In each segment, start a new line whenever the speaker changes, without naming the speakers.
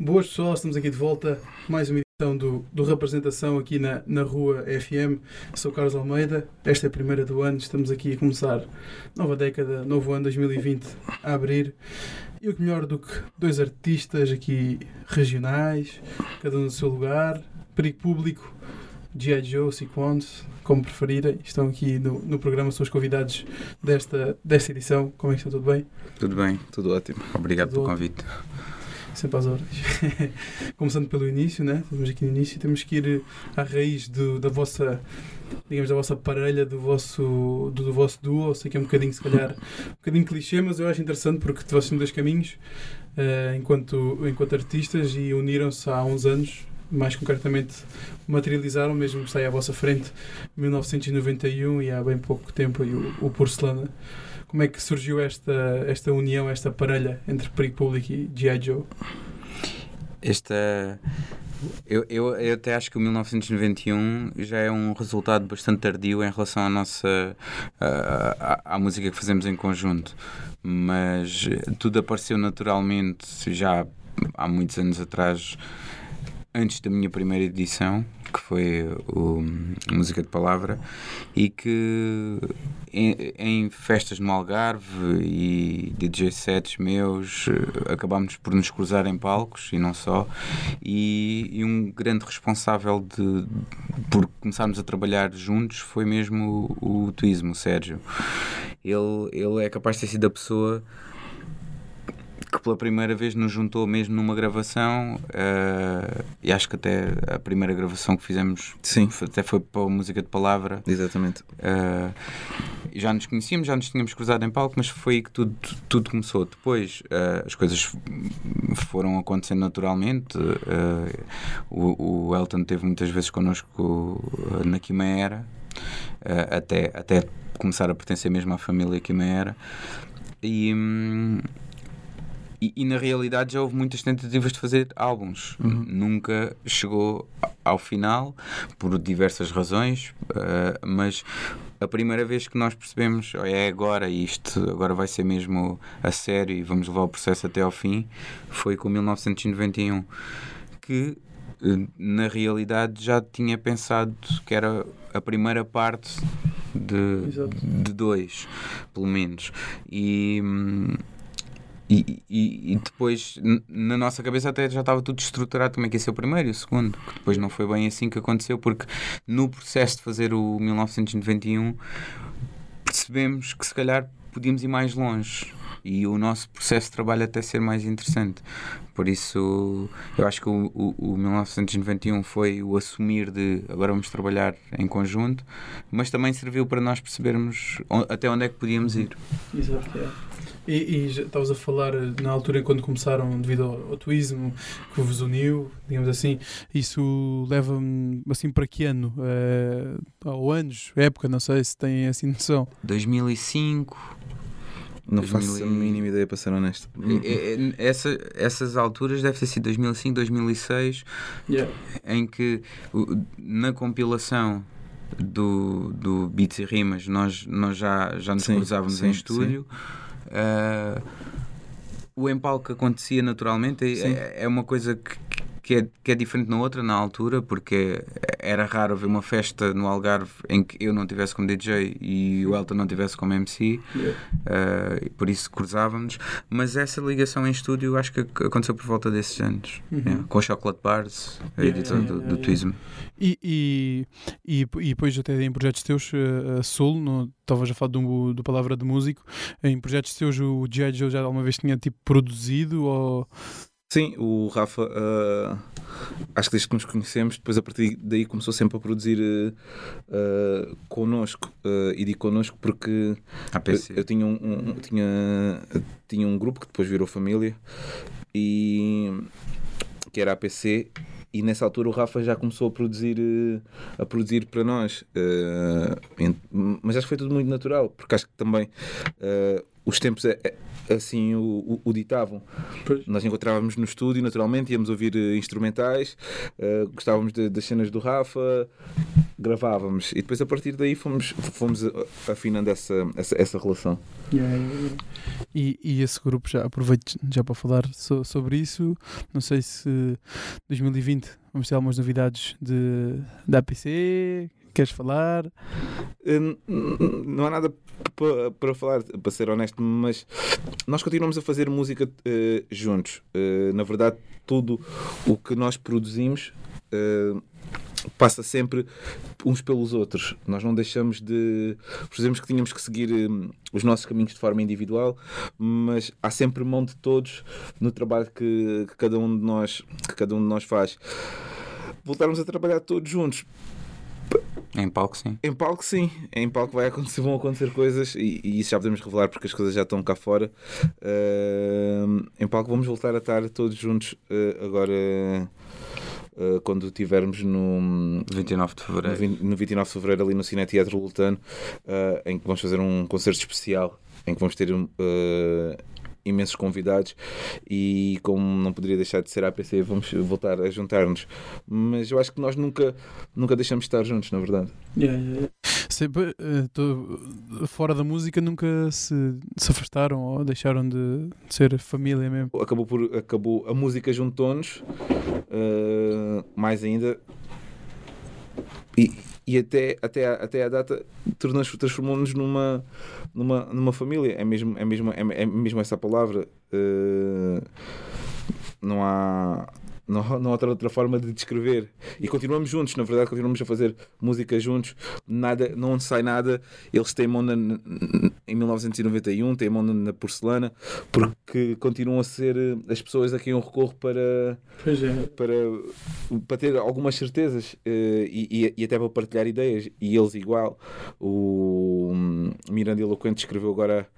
Boas pessoal, estamos aqui de volta. Mais uma edição do, do Representação aqui na, na Rua FM. Sou Carlos Almeida. Esta é a primeira do ano. Estamos aqui a começar nova década, novo ano 2020 a abrir. E o que melhor do que dois artistas aqui regionais, cada um no seu lugar, perigo público, G.I. Joe, Sequence, como preferirem. Estão aqui no, no programa, são os convidados desta, desta edição. Como é que estão? Tudo bem?
Tudo bem, tudo ótimo. Obrigado
Tudo
pelo convite.
Sempre às horas. Começando pelo início, né? Estamos aqui no início, temos que ir à raiz do, da vossa, digamos, da vossa parelha, do vosso, do, do vosso duo. Sei que é um bocadinho, se calhar, um bocadinho clichê, mas eu acho interessante porque vocês têm dois caminhos eh, enquanto, enquanto artistas e uniram-se há uns anos. Mais concretamente, materializaram, mesmo que está aí à vossa frente, 1991 e há bem pouco tempo aí o, o Porcelana. Como é que surgiu esta, esta união, esta parelha entre Perigo Público e G.I. Joe?
Esta. Eu, eu, eu até acho que o 1991 já é um resultado bastante tardio em relação à nossa. à, à- à música que fazemos em conjunto. Mas tudo apareceu naturalmente já há muitos anos atrás, antes da minha primeira edição, que foi o Música de Palavra, e que em, em festas no Algarve e DJ sets meus eh, acabámos por nos cruzar em palcos e não só, e, e um grande responsável de, por começarmos a trabalhar juntos foi mesmo o, o Tuísmo, o Sérgio. Ele, ele é capaz de ter sido a pessoa que pela primeira vez nos juntou mesmo numa gravação eh, e acho que até a primeira gravação que fizemos
Sim,
até foi para a música de palavra
exatamente.
Uh, já nos conhecíamos, já nos tínhamos cruzado em palco, mas foi aí que tudo, tudo começou. Depois uh, as coisas foram acontecendo naturalmente. Uh, o, o Elton teve muitas vezes connosco uh, na Quimeera, uh, até, até começar a pertencer mesmo à família Quimeera. E, hum, e, e na realidade já houve muitas tentativas de fazer álbuns.
Uhum.
Nunca chegou ao final, por diversas razões, uh, mas a primeira vez que nós percebemos "Oh, é agora isto agora vai ser mesmo a sério e vamos levar o processo até ao fim foi com 1991 que eh, na realidade já tinha pensado que era a primeira parte de,
Exato.
de dois pelo menos e hum, e, e, e depois, na nossa cabeça, até já estava tudo estruturado como é que ia ser o primeiro e o segundo. Que depois não foi bem assim que aconteceu, porque no processo de fazer o 1991 percebemos que se calhar podíamos ir mais longe e o nosso processo de trabalho até ser mais interessante. Por isso, eu acho que o, o, o 1991 foi o assumir de agora vamos trabalhar em conjunto, mas também serviu para nós percebermos até onde é que podíamos ir.
Exato, é. E, e já estavas a falar eh, na altura quando começaram, devido ao, ao tuísmo que vos uniu, digamos assim, isso leva-me assim para que ano? Eh, ou anos, época, não sei se têm assim noção.
2005,
Não faço a
2000
mínima ideia para ser honesto.
É- é- essa, essas alturas deve ter sido 2005, 2006,
Yeah.
em que na compilação do, do Beats e Rimas nós, nós já, já nos
Sim,
cruzávamos
sim,
em estúdio. Ah, o empalque acontecia naturalmente, é- é, é uma coisa que, que, é, que é diferente na outra, na altura, porque era raro ver uma festa no Algarve em que eu não tivesse como DJ e o Elton não tivesse como MC.
Yeah.
Uh, e por isso cruzávamos, mas essa ligação em estúdio acho que ac- aconteceu por volta desses anos,
Uhum.
yeah, com o Chocolate Bars, a
Yeah,
editora
yeah,
do,
yeah,
do
yeah.
Tuismo.
E, e, e, e depois até em projetos teus, eh, a Soul, no- estavas a falar do, do Palavra de Músico, em projetos teus o G.I. Joe já alguma vez tinha tipo produzido ou...
Sim, o Rafa, ah, acho que desde que nos conhecemos, depois a partir daí começou sempre a produzir ah, ah, connosco. e digo connosco porque eu, eu tinha, um, um- tinha, tinha um grupo que depois virou família e que era a APC e nessa altura o Rafa já começou a produzir a produzir para nós mas acho que foi tudo muito natural porque acho que também os tempos é- é- assim o, o- o ditavam
Pois.
nós encontrávamos no estúdio naturalmente íamos ouvir eh, instrumentais eh, gostávamos de- das cenas do Rafa gravávamos. E depois a partir daí fomos, fomos afinando essa, essa, essa relação.
Yeah, yeah, yeah. E, e esse grupo, já aproveito já para falar so, sobre isso. Não sei se 2020 vamos ter algumas novidades de, da APC. Queres falar?
Uh, Não há nada pa- para falar, para ser honesto, mas nós continuamos a fazer música uh, juntos. Uh, na verdade, tudo o que nós produzimos uh, passa sempre uns pelos outros. Nós não deixamos de. Percebemos que tínhamos que seguir um, os nossos caminhos de forma individual, mas há sempre mão de todos no trabalho que, que cada um de nós que cada um de nós faz. Voltarmos a trabalhar todos juntos.
Em palco, sim.
Em palco, sim. Em palco vai acontecer, vão acontecer coisas e, e isso já podemos revelar porque as coisas já estão cá fora. Uh, em palco vamos voltar a estar todos juntos uh, agora uh, quando estivermos no,
29 de
no,
fevereiro.
20 no 29 de Fevereiro ali no Cine Teatro Lutano em que vamos fazer um concerto especial em que vamos ter uh, imensos convidados e como não poderia deixar de ser a APC vamos voltar a juntar-nos mas eu acho que nós nunca nunca deixamos de estar juntos na verdade
Yeah, yeah, yeah. Sempre, tô- fora da música, nunca se, se afastaram ou deixaram de, de ser família mesmo.
acabou por acabou a música juntou-nos uh, mais ainda e, e até até até a data transformou-nos numa numa numa família. É mesmo é mesmo é, é mesmo essa palavra. Uh, não há não, há- não há outra, outra forma de descrever. E continuamos juntos, na verdade continuamos a fazer música juntos. Nada, não sai nada. Eles teimam na, na- em 1991 teimam na, na porcelana porque continuam a ser eh, as pessoas a quem eu recorro para
é.
para, para ter algumas certezas eh, e, e- e até para partilhar ideias. E eles igual. O hum, Miranda Eloquente escreveu agora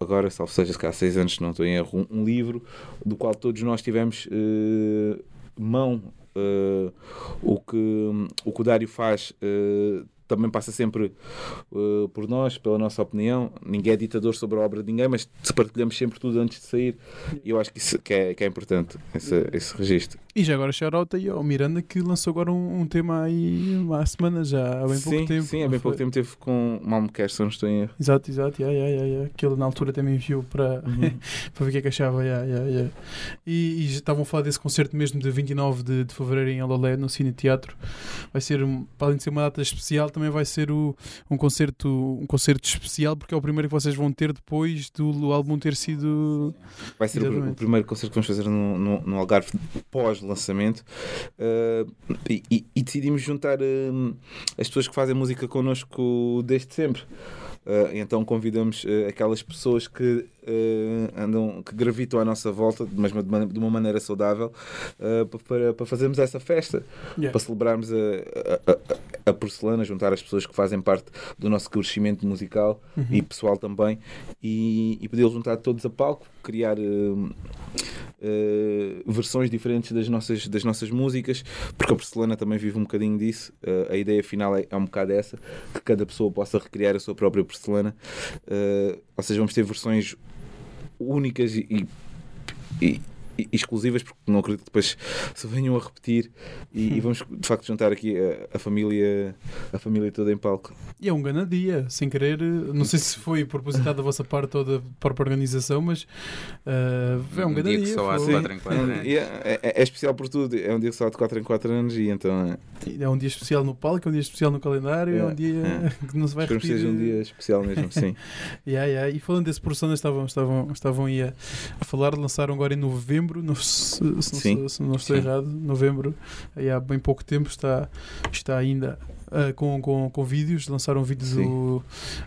agora, salvo seja, se há seis anos, não estou em erro, um, um livro do qual todos nós tivemos eh, mão. eh, o, que, o que o Dário faz eh, também passa sempre eh, por nós, pela nossa opinião. Ninguém é ditador sobre a obra de ninguém, mas partilhamos sempre tudo antes de sair. E eu acho que isso que é, que é importante, esse, esse registro.
E já agora shout aí ao Miranda que lançou agora um, um tema aí há semanas, já há bem pouco
sim,
tempo.
sim, há bem pouco
foi?
tempo teve com Malmo se não estou em erro.
Exato, exato, yeah, yeah, yeah, yeah. que ele na altura também enviou para, para ver o que é que achava. Yeah, yeah, yeah. E, e já estavam a falar desse concerto mesmo de 29 de, de fevereiro em Ololé, no Cine Teatro. Vai ser, além de ser uma data especial, também vai ser o, um, concerto, um concerto especial, porque é o primeiro que vocês vão ter depois do álbum ter sido.
Vai ser o, o primeiro concerto que vamos fazer no, no, no Algarve pós-lançamento Uh, e, e- e decidimos juntar uh, as pessoas que fazem música connosco desde sempre. Uh, então convidamos uh, aquelas pessoas que uh, andam, que gravitam à nossa volta, mas de uma, de uma maneira saudável, pa- para, para fazermos essa festa,
Yeah.
para celebrarmos a, a, a- a porcelana, juntar as pessoas que fazem parte do nosso crescimento musical
Uhum.
e pessoal também, e, e poder juntar todos a palco, criar uh, versões diferentes das nossas, das nossas músicas, porque a porcelana também vive um bocadinho disso. Uh, a ideia final é, é um bocado essa, que cada pessoa possa recriar a sua própria porcelana. Uh, ou seja, vamos ter versões únicas e- e exclusivas, porque não acredito que depois se venham a repetir e, e vamos de facto juntar aqui a, a família a família toda em palco.
E é um grande dia, sem querer. Não sei se foi propositado da vossa parte ou da própria organização, mas ah, é um, grande
dia que
dia.
só há de
foi-
quatro em quatro
É,
anos.
é- é- é especial por tudo, é um dia só de 4 em 4 anos e então é,
É um dia especial no palco, é um dia especial no calendário, é, um
É,
dia que não se vai
esperamos que
repetir.
seja um dia especial mesmo, sim.
Yeah, yeah. E falando desse Porções, estavam, estavam, estavam aí a, a falar, lançaram agora em novembro, no- se, se não,
Sim.
se não estou errado, novembro, aí há bem pouco tempo, está, está ainda ah, com, com, com vídeos, lançaram um vídeo
Sim.
do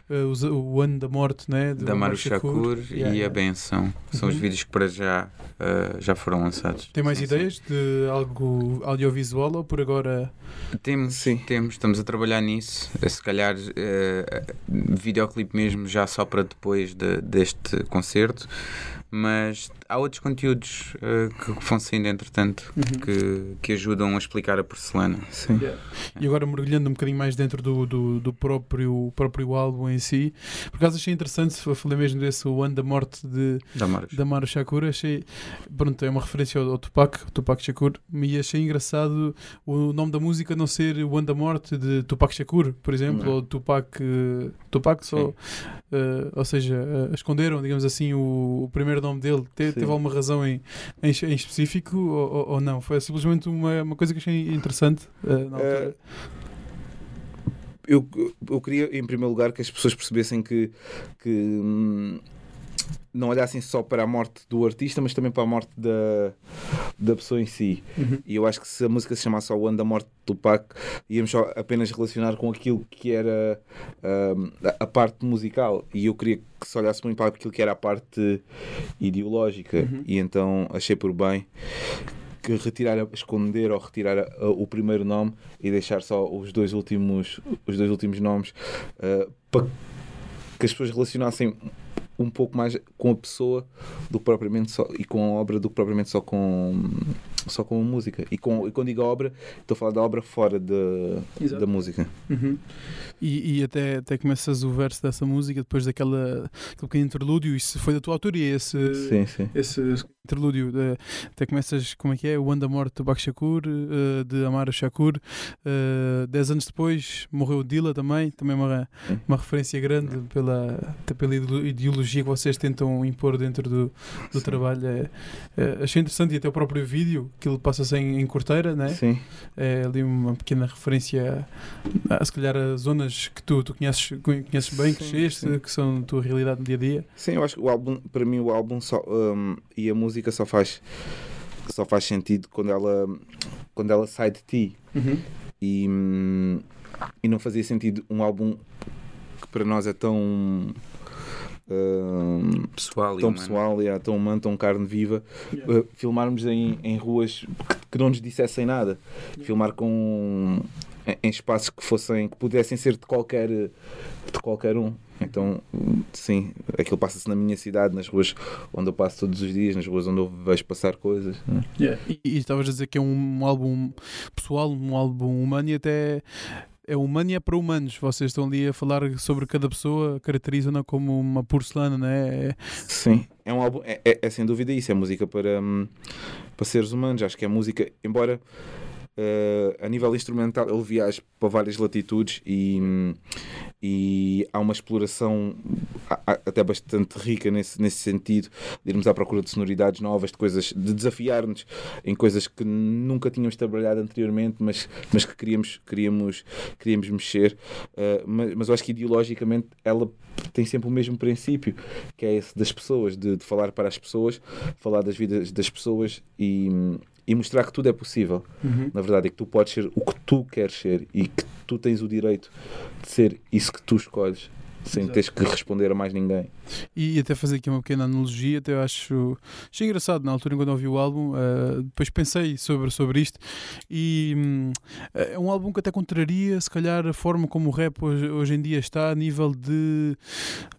ah, os- o ano da morte, né?
da Maru Shakur
Yeah,
e a
yeah.
Benção. São os
Uhum.
vídeos que para já uh, já foram lançados.
Tem mais
Sim, sim.
ideias de algo audiovisual ou por agora?
Temos,
Sim.
temos, estamos a trabalhar nisso. Eh, Se calhar eh, videoclipe mesmo já só para depois de- deste concerto, mas há outros conteúdos uh, que vão saindo entretanto
Uhum.
que, que ajudam a explicar a porcelana.
Sim.
Yeah. E agora mergulhando um bocadinho mais dentro do, do, do próprio, próprio álbum em si, por acaso achei interessante, eu falei mesmo desse O Ano da Morte de,
Da Moras.
da Mara Shakur, achei, pronto, é uma referência ao, ao Tupac, Tupac Shakur, e achei engraçado o nome da música não ser O Ano da Morte de Tupac Shakur, por exemplo,
Não.
ou Tupac, Tupac só, eh, ou seja, eh, esconderam, digamos assim, o, o primeiro nome dele, Te- teve alguma razão em, em, em específico ou, ou- ou não? Foi simplesmente uma, uma coisa que achei interessante eh, na altura.
Eu, eu queria, em primeiro lugar, que as pessoas percebessem que, que hum, não olhassem só para a morte do artista, mas também para a morte da, da pessoa em si.
Uhum.
E eu acho que se a música se chamasse só O Ano da Morte do Tupac, íamos só apenas relacionar com aquilo que era hum, a, a parte musical. E eu queria que se olhasse muito para aquilo que era a parte ideológica.
Uhum.
E então achei por bem que retirar, esconder ou retirar a- o primeiro nome e deixar só os dois últimos, os dois últimos nomes uh, para que as pessoas relacionassem um pouco mais com a pessoa do que propriamente só e com a obra do que propriamente só com só com a música e, com, e quando digo obra estou a falar da obra fora da,
Exato.
da música
Uhum. E, e até, até começas o verso dessa música depois daquela aquele pequeno interlúdio, isso foi da tua autoria, esse,
sim, sim
esse interlúdio. de- até começas, como é que é? O ano da morte do Bak Shakur, eh, de Amara Shakur. eh, dez anos depois morreu o Dila também, também uma, uma referência grande pela, até pela ideo- ideologia que vocês tentam impor dentro do, do
Sim.
trabalho. É, é, achei interessante e até o próprio vídeo, que ele passa-se em, em corteira, né?
sim
É ali uma pequena referência a, a se calhar a zonas que tu, tu conheces, conheces bem,
Sim,
cresceste,
sim.
que são a tua realidade no dia a dia.
Sim, eu acho que o álbum, para mim, o álbum só, hum, e a música só faz, só faz sentido quando ela, quando ela sai de ti. E, hum, e não fazia sentido um álbum que para nós é tão.
Pessoal, e
tão
humano.
pessoal, e é tão humano, tão carne viva,
Yeah.
uh, filmarmos em, em ruas que, que não nos dissessem nada, filmar com em- em espaços que fossem que pudessem ser de qualquer de qualquer um. Então, sim, aquilo passa-se na minha cidade, nas ruas onde eu passo todos os dias, nas ruas onde eu vejo passar coisas. né?
E, e estavas a dizer que é um álbum pessoal, um álbum humano e até é humano e é para humanos. Vocês estão ali a falar sobre cada pessoa, caracterizam-na como uma porcelana, não é? É-
Sim, é um álbum, é, é- é sem dúvida isso, é música para, hum, para seres humanos. Acho que é música, embora eh, a nível instrumental ele viaja para várias latitudes e, e há uma exploração até bastante rica nesse, nesse sentido, de irmos à procura de sonoridades novas, de coisas, de desafiar-nos em coisas que nunca tínhamos trabalhado anteriormente, mas, mas que queríamos, queríamos, queríamos mexer. Eh, mas, mas eu acho que ideologicamente ela tem sempre o mesmo princípio, que é esse das pessoas, de, de falar para as pessoas, falar das vidas das pessoas e, e mostrar que tudo é possível. Na verdade, é que tu podes ser o que tu queres ser e que tu tens o direito de ser isso que tu escolhes, sem
Exato.
teres que responder a mais ninguém.
E até fazer aqui uma pequena analogia, até eu acho achei engraçado na altura quando ouvi o álbum, eh, depois pensei sobre, sobre isto e hum, é um álbum que até contraria se calhar a forma como o rap hoje, hoje em dia está a nível de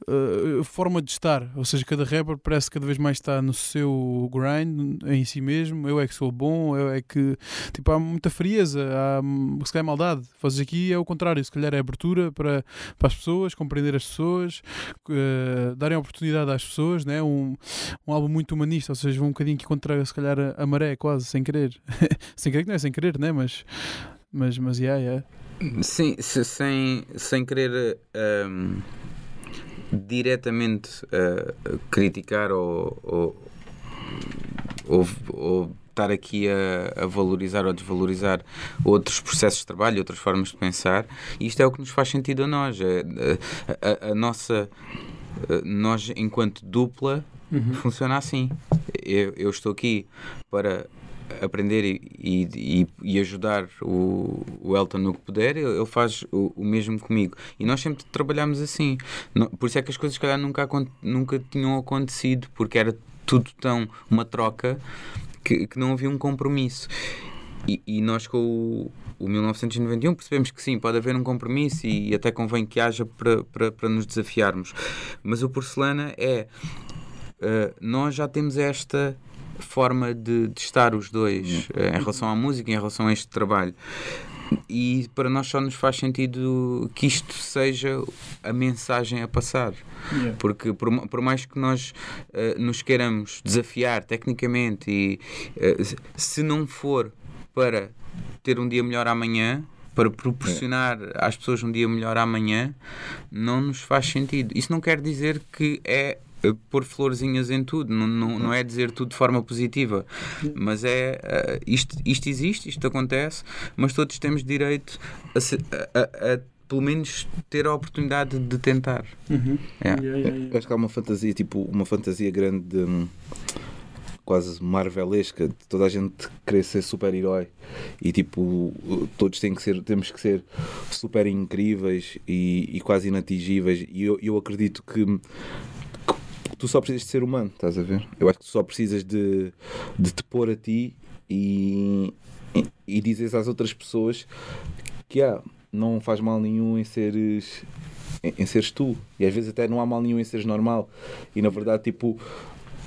eh, forma de estar, ou seja, cada rapper parece cada vez mais está no seu grind em si mesmo, eu é que sou bom, eu é que tipo, há muita frieza, há se calhar maldade. Vocês aqui é o contrário, se calhar é abertura para, para as pessoas, compreender as pessoas, eh, darem oportunidade às pessoas, né? um, um álbum muito humanista, ou seja, vão um bocadinho que contra se calhar a, a maré, quase, sem querer. sem querer que não é sem querer, né? Mas, mas, mas, yeah, yeah.
Sim, se- sem, sem querer ahm, diretamente ah, criticar ou, ou, ou, ou estar aqui a, a valorizar ou desvalorizar outros processos de trabalho, outras formas de pensar, isto é o que nos faz sentido a nós. É, a, a- a nossa. Ah, Nós, enquanto dupla, funciona assim. Eu, eu estou aqui para aprender e, e, e ajudar o, o Elton no que puder, ele faz o, o mesmo comigo. E nós sempre trabalhamos assim. Por isso é que as coisas, se calhar, nunca, nunca tinham acontecido, porque era tudo tão uma troca que, que não havia um compromisso. E, e nós, com o, o 1991, percebemos que sim, pode haver um compromisso e, até convém que haja para, para, para nos desafiarmos. Mas o Porcelana é uh, nós já temos esta forma de, de estar os dois uh, em relação à música, em relação a este trabalho. E para nós só nos faz sentido que isto seja a mensagem a passar.
Yeah.
Porque por, por mais que nós uh, nos queiramos desafiar tecnicamente e uh, se não for para ter um dia melhor amanhã, para proporcionar às pessoas um dia melhor amanhã, não nos faz sentido. Isso não quer dizer que é eh, pôr florzinhas em tudo, não, não, não é dizer tudo de forma positiva, mas é uh, isto, isto existe, isto acontece, mas todos temos direito a, se- a- a- pelo menos ter a oportunidade de tentar.
Uhum.
É.
Yeah, yeah, yeah.
acho que há uma fantasia, tipo, uma fantasia grande de hum, quase marvelesca, de toda a gente querer ser super-herói e tipo, todos têm que ser, temos que ser super incríveis e, e quase inatingíveis. E eu, eu acredito que, que tu só precisas de ser humano, estás a ver? Eu acho que tu só precisas de, de te pôr a ti e, e, e dizeres às outras pessoas que ah, não faz mal nenhum em seres em, em seres tu. E às vezes até não há mal nenhum em seres normal. E na verdade, tipo,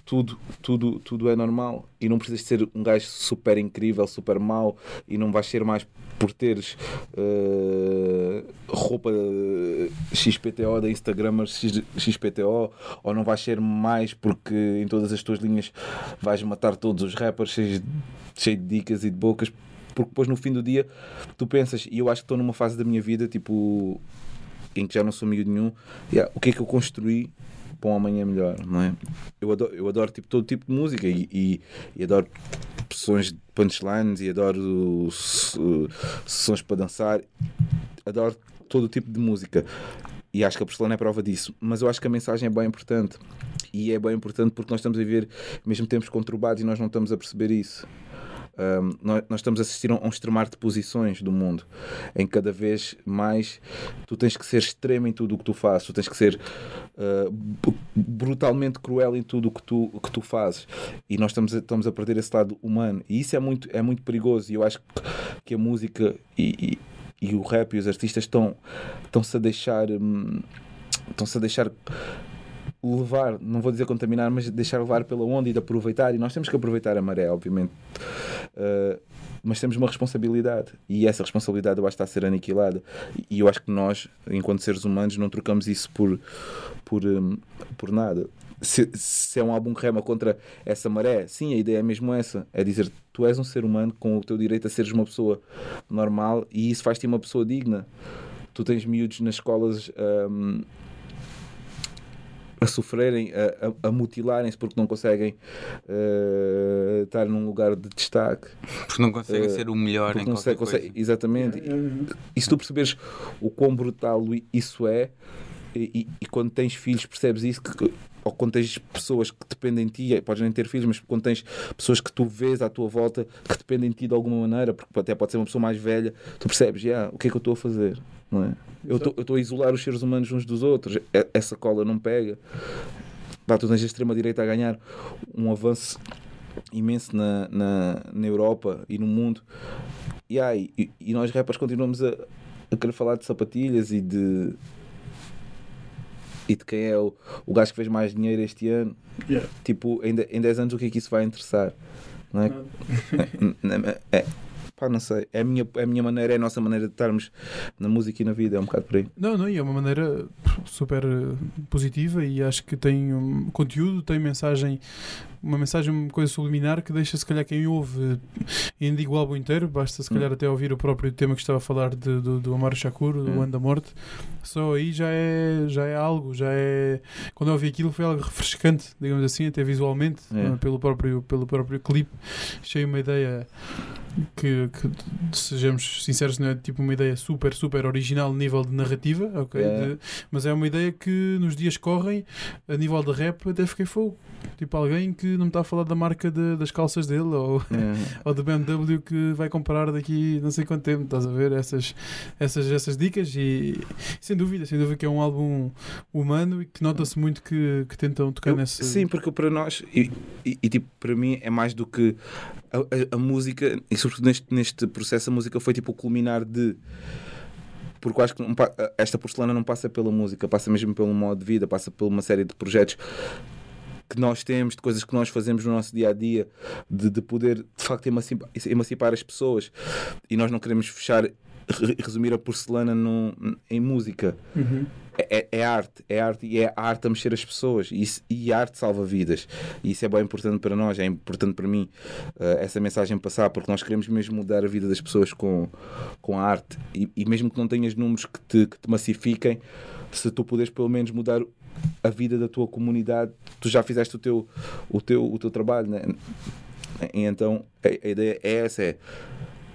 tudo, tudo, tudo é normal. E não precisas ser um gajo super incrível, super mau. E não vais ser mais por teres eh, roupa eh, XPTO da Instagram X- XPTO. Ou não vais ser mais porque em todas as tuas linhas vais matar todos os rappers cheios, cheio de dicas e de bocas. Porque depois no fim do dia tu pensas, e eu acho que estou numa fase da minha vida, tipo, em que já não sou miúdo nenhum, yeah, o que é que eu construí para um amanhã melhor, não é? Eu adoro, eu adoro tipo, todo tipo de música e, e, e adoro sessões de punchlines e adoro se- sessões para dançar, adoro todo tipo de música e acho que a Porcelana é prova disso, mas eu acho que a mensagem é bem importante e é bem importante porque nós estamos a viver mesmo tempos conturbados e nós não estamos a perceber isso. Um, nós, nós estamos a assistir a um extremar de posições do mundo em que cada vez mais tu tens que ser extremo em tudo o que tu fazes, tu tens que ser uh, brutalmente cruel em tudo o que tu, que tu fazes. E nós estamos a, estamos a perder esse lado humano. E isso é muito, é muito perigoso. E eu acho que a música e, e, e o rap e os artistas estão, estão-se a deixar hum, estão-se a deixar levar, não vou dizer contaminar, mas deixar levar pela onda e de aproveitar. E nós temos que aproveitar a maré, obviamente. Uh, mas temos uma responsabilidade e essa responsabilidade eu acho que está a ser aniquilada. E eu acho que nós, enquanto seres humanos, não trocamos isso por, por, um, por nada. Se, se é um álbum que rema contra essa maré, sim, a ideia é mesmo essa: é dizer tu és um ser humano com o teu direito a seres uma pessoa normal e isso faz-te uma pessoa digna. Tu tens miúdos nas escolas. Um, a sofrerem, a, a, a mutilarem-se porque não conseguem uh, estar num lugar de destaque.
Porque não conseguem
Eh,
ser o melhor em
não consegue,
coisa.
exatamente. E se tu perceberes o quão brutal isso é, e, e- e quando tens filhos percebes isso, que, ou quando tens pessoas que dependem de ti, podes nem ter filhos, mas quando tens pessoas que tu vês à tua volta que dependem de ti de alguma maneira, porque até pode ser uma pessoa mais velha, tu percebes, "Yeah, o que é que eu estou a fazer? Não é? Eu estou a isolar os seres humanos uns dos outros, essa cola não pega. Pá, tu tens a extrema-direita a ganhar um avanço imenso na, na, na Europa e no mundo. E, aí, e, e nós rappers continuamos a, a querer falar de sapatilhas e de e de quem é o, o gajo que fez mais dinheiro este ano.
Yeah.
Tipo, em, de- em 10 anos o que é que isso vai interessar? Não é?
Nada.
é, pá, não sei. É a, minha, é a minha maneira, é a nossa maneira de estarmos na música e na vida, é um bocado por aí.
Não, não, e é uma maneira super eh, positiva e acho que tem um conteúdo, tem mensagem, uma mensagem, uma coisa subliminar que deixa se calhar quem ouve, ainda digo o álbum inteiro, basta se calhar até ouvir o próprio tema que estava a falar de, do, do Amaro Shakur, do
Hum.
Ano da Morte, só aí já é, já é algo, já é. Quando eu ouvi aquilo foi algo refrescante, digamos assim, até visualmente,
É.
pelo próprio, pelo próprio clipe. Achei uma ideia que, que, sejamos sinceros, não é tipo uma ideia super, super original a nível de narrativa, ok?
É.
De- mas é uma ideia que nos dias correm, a nível de rap, até fiquei fogo. Tipo alguém que não me está a falar da marca de- das calças dele ou,
É.
ou do BMW que vai comprar daqui não sei quanto tempo, estás a ver? Essas, essas, essas dicas e sem dúvida, sem dúvida que é um álbum humano e que nota-se muito que, que tentam tocar
Eu-
nesse.
Sim, porque para nós, e, e- e, tipo, para mim é mais do que a, a- a música, e sobretudo neste, neste processo, a música foi tipo o culminar de. Porque acho que não esta porcelana não passa pela música, passa mesmo pelo modo de vida, passa por uma série de projetos que nós temos, de coisas que nós fazemos no nosso dia a dia, de, de poder de facto emancipar, emancipar as pessoas. E nós não queremos fechar, re- resumir a porcelana em música.
Uhum.
É, é arte, é arte e é arte a mexer as pessoas e, isso- e arte salva vidas. E isso é bem importante para nós, é importante para mim eh, essa mensagem passar, porque nós queremos mesmo mudar a vida das pessoas com, com a arte. E, e mesmo que não tenhas números que te, que te massifiquem, se tu puderes pelo menos mudar a vida da tua comunidade, tu já fizeste o teu, o teu, o teu trabalho. Né? Então a, a ideia é essa: é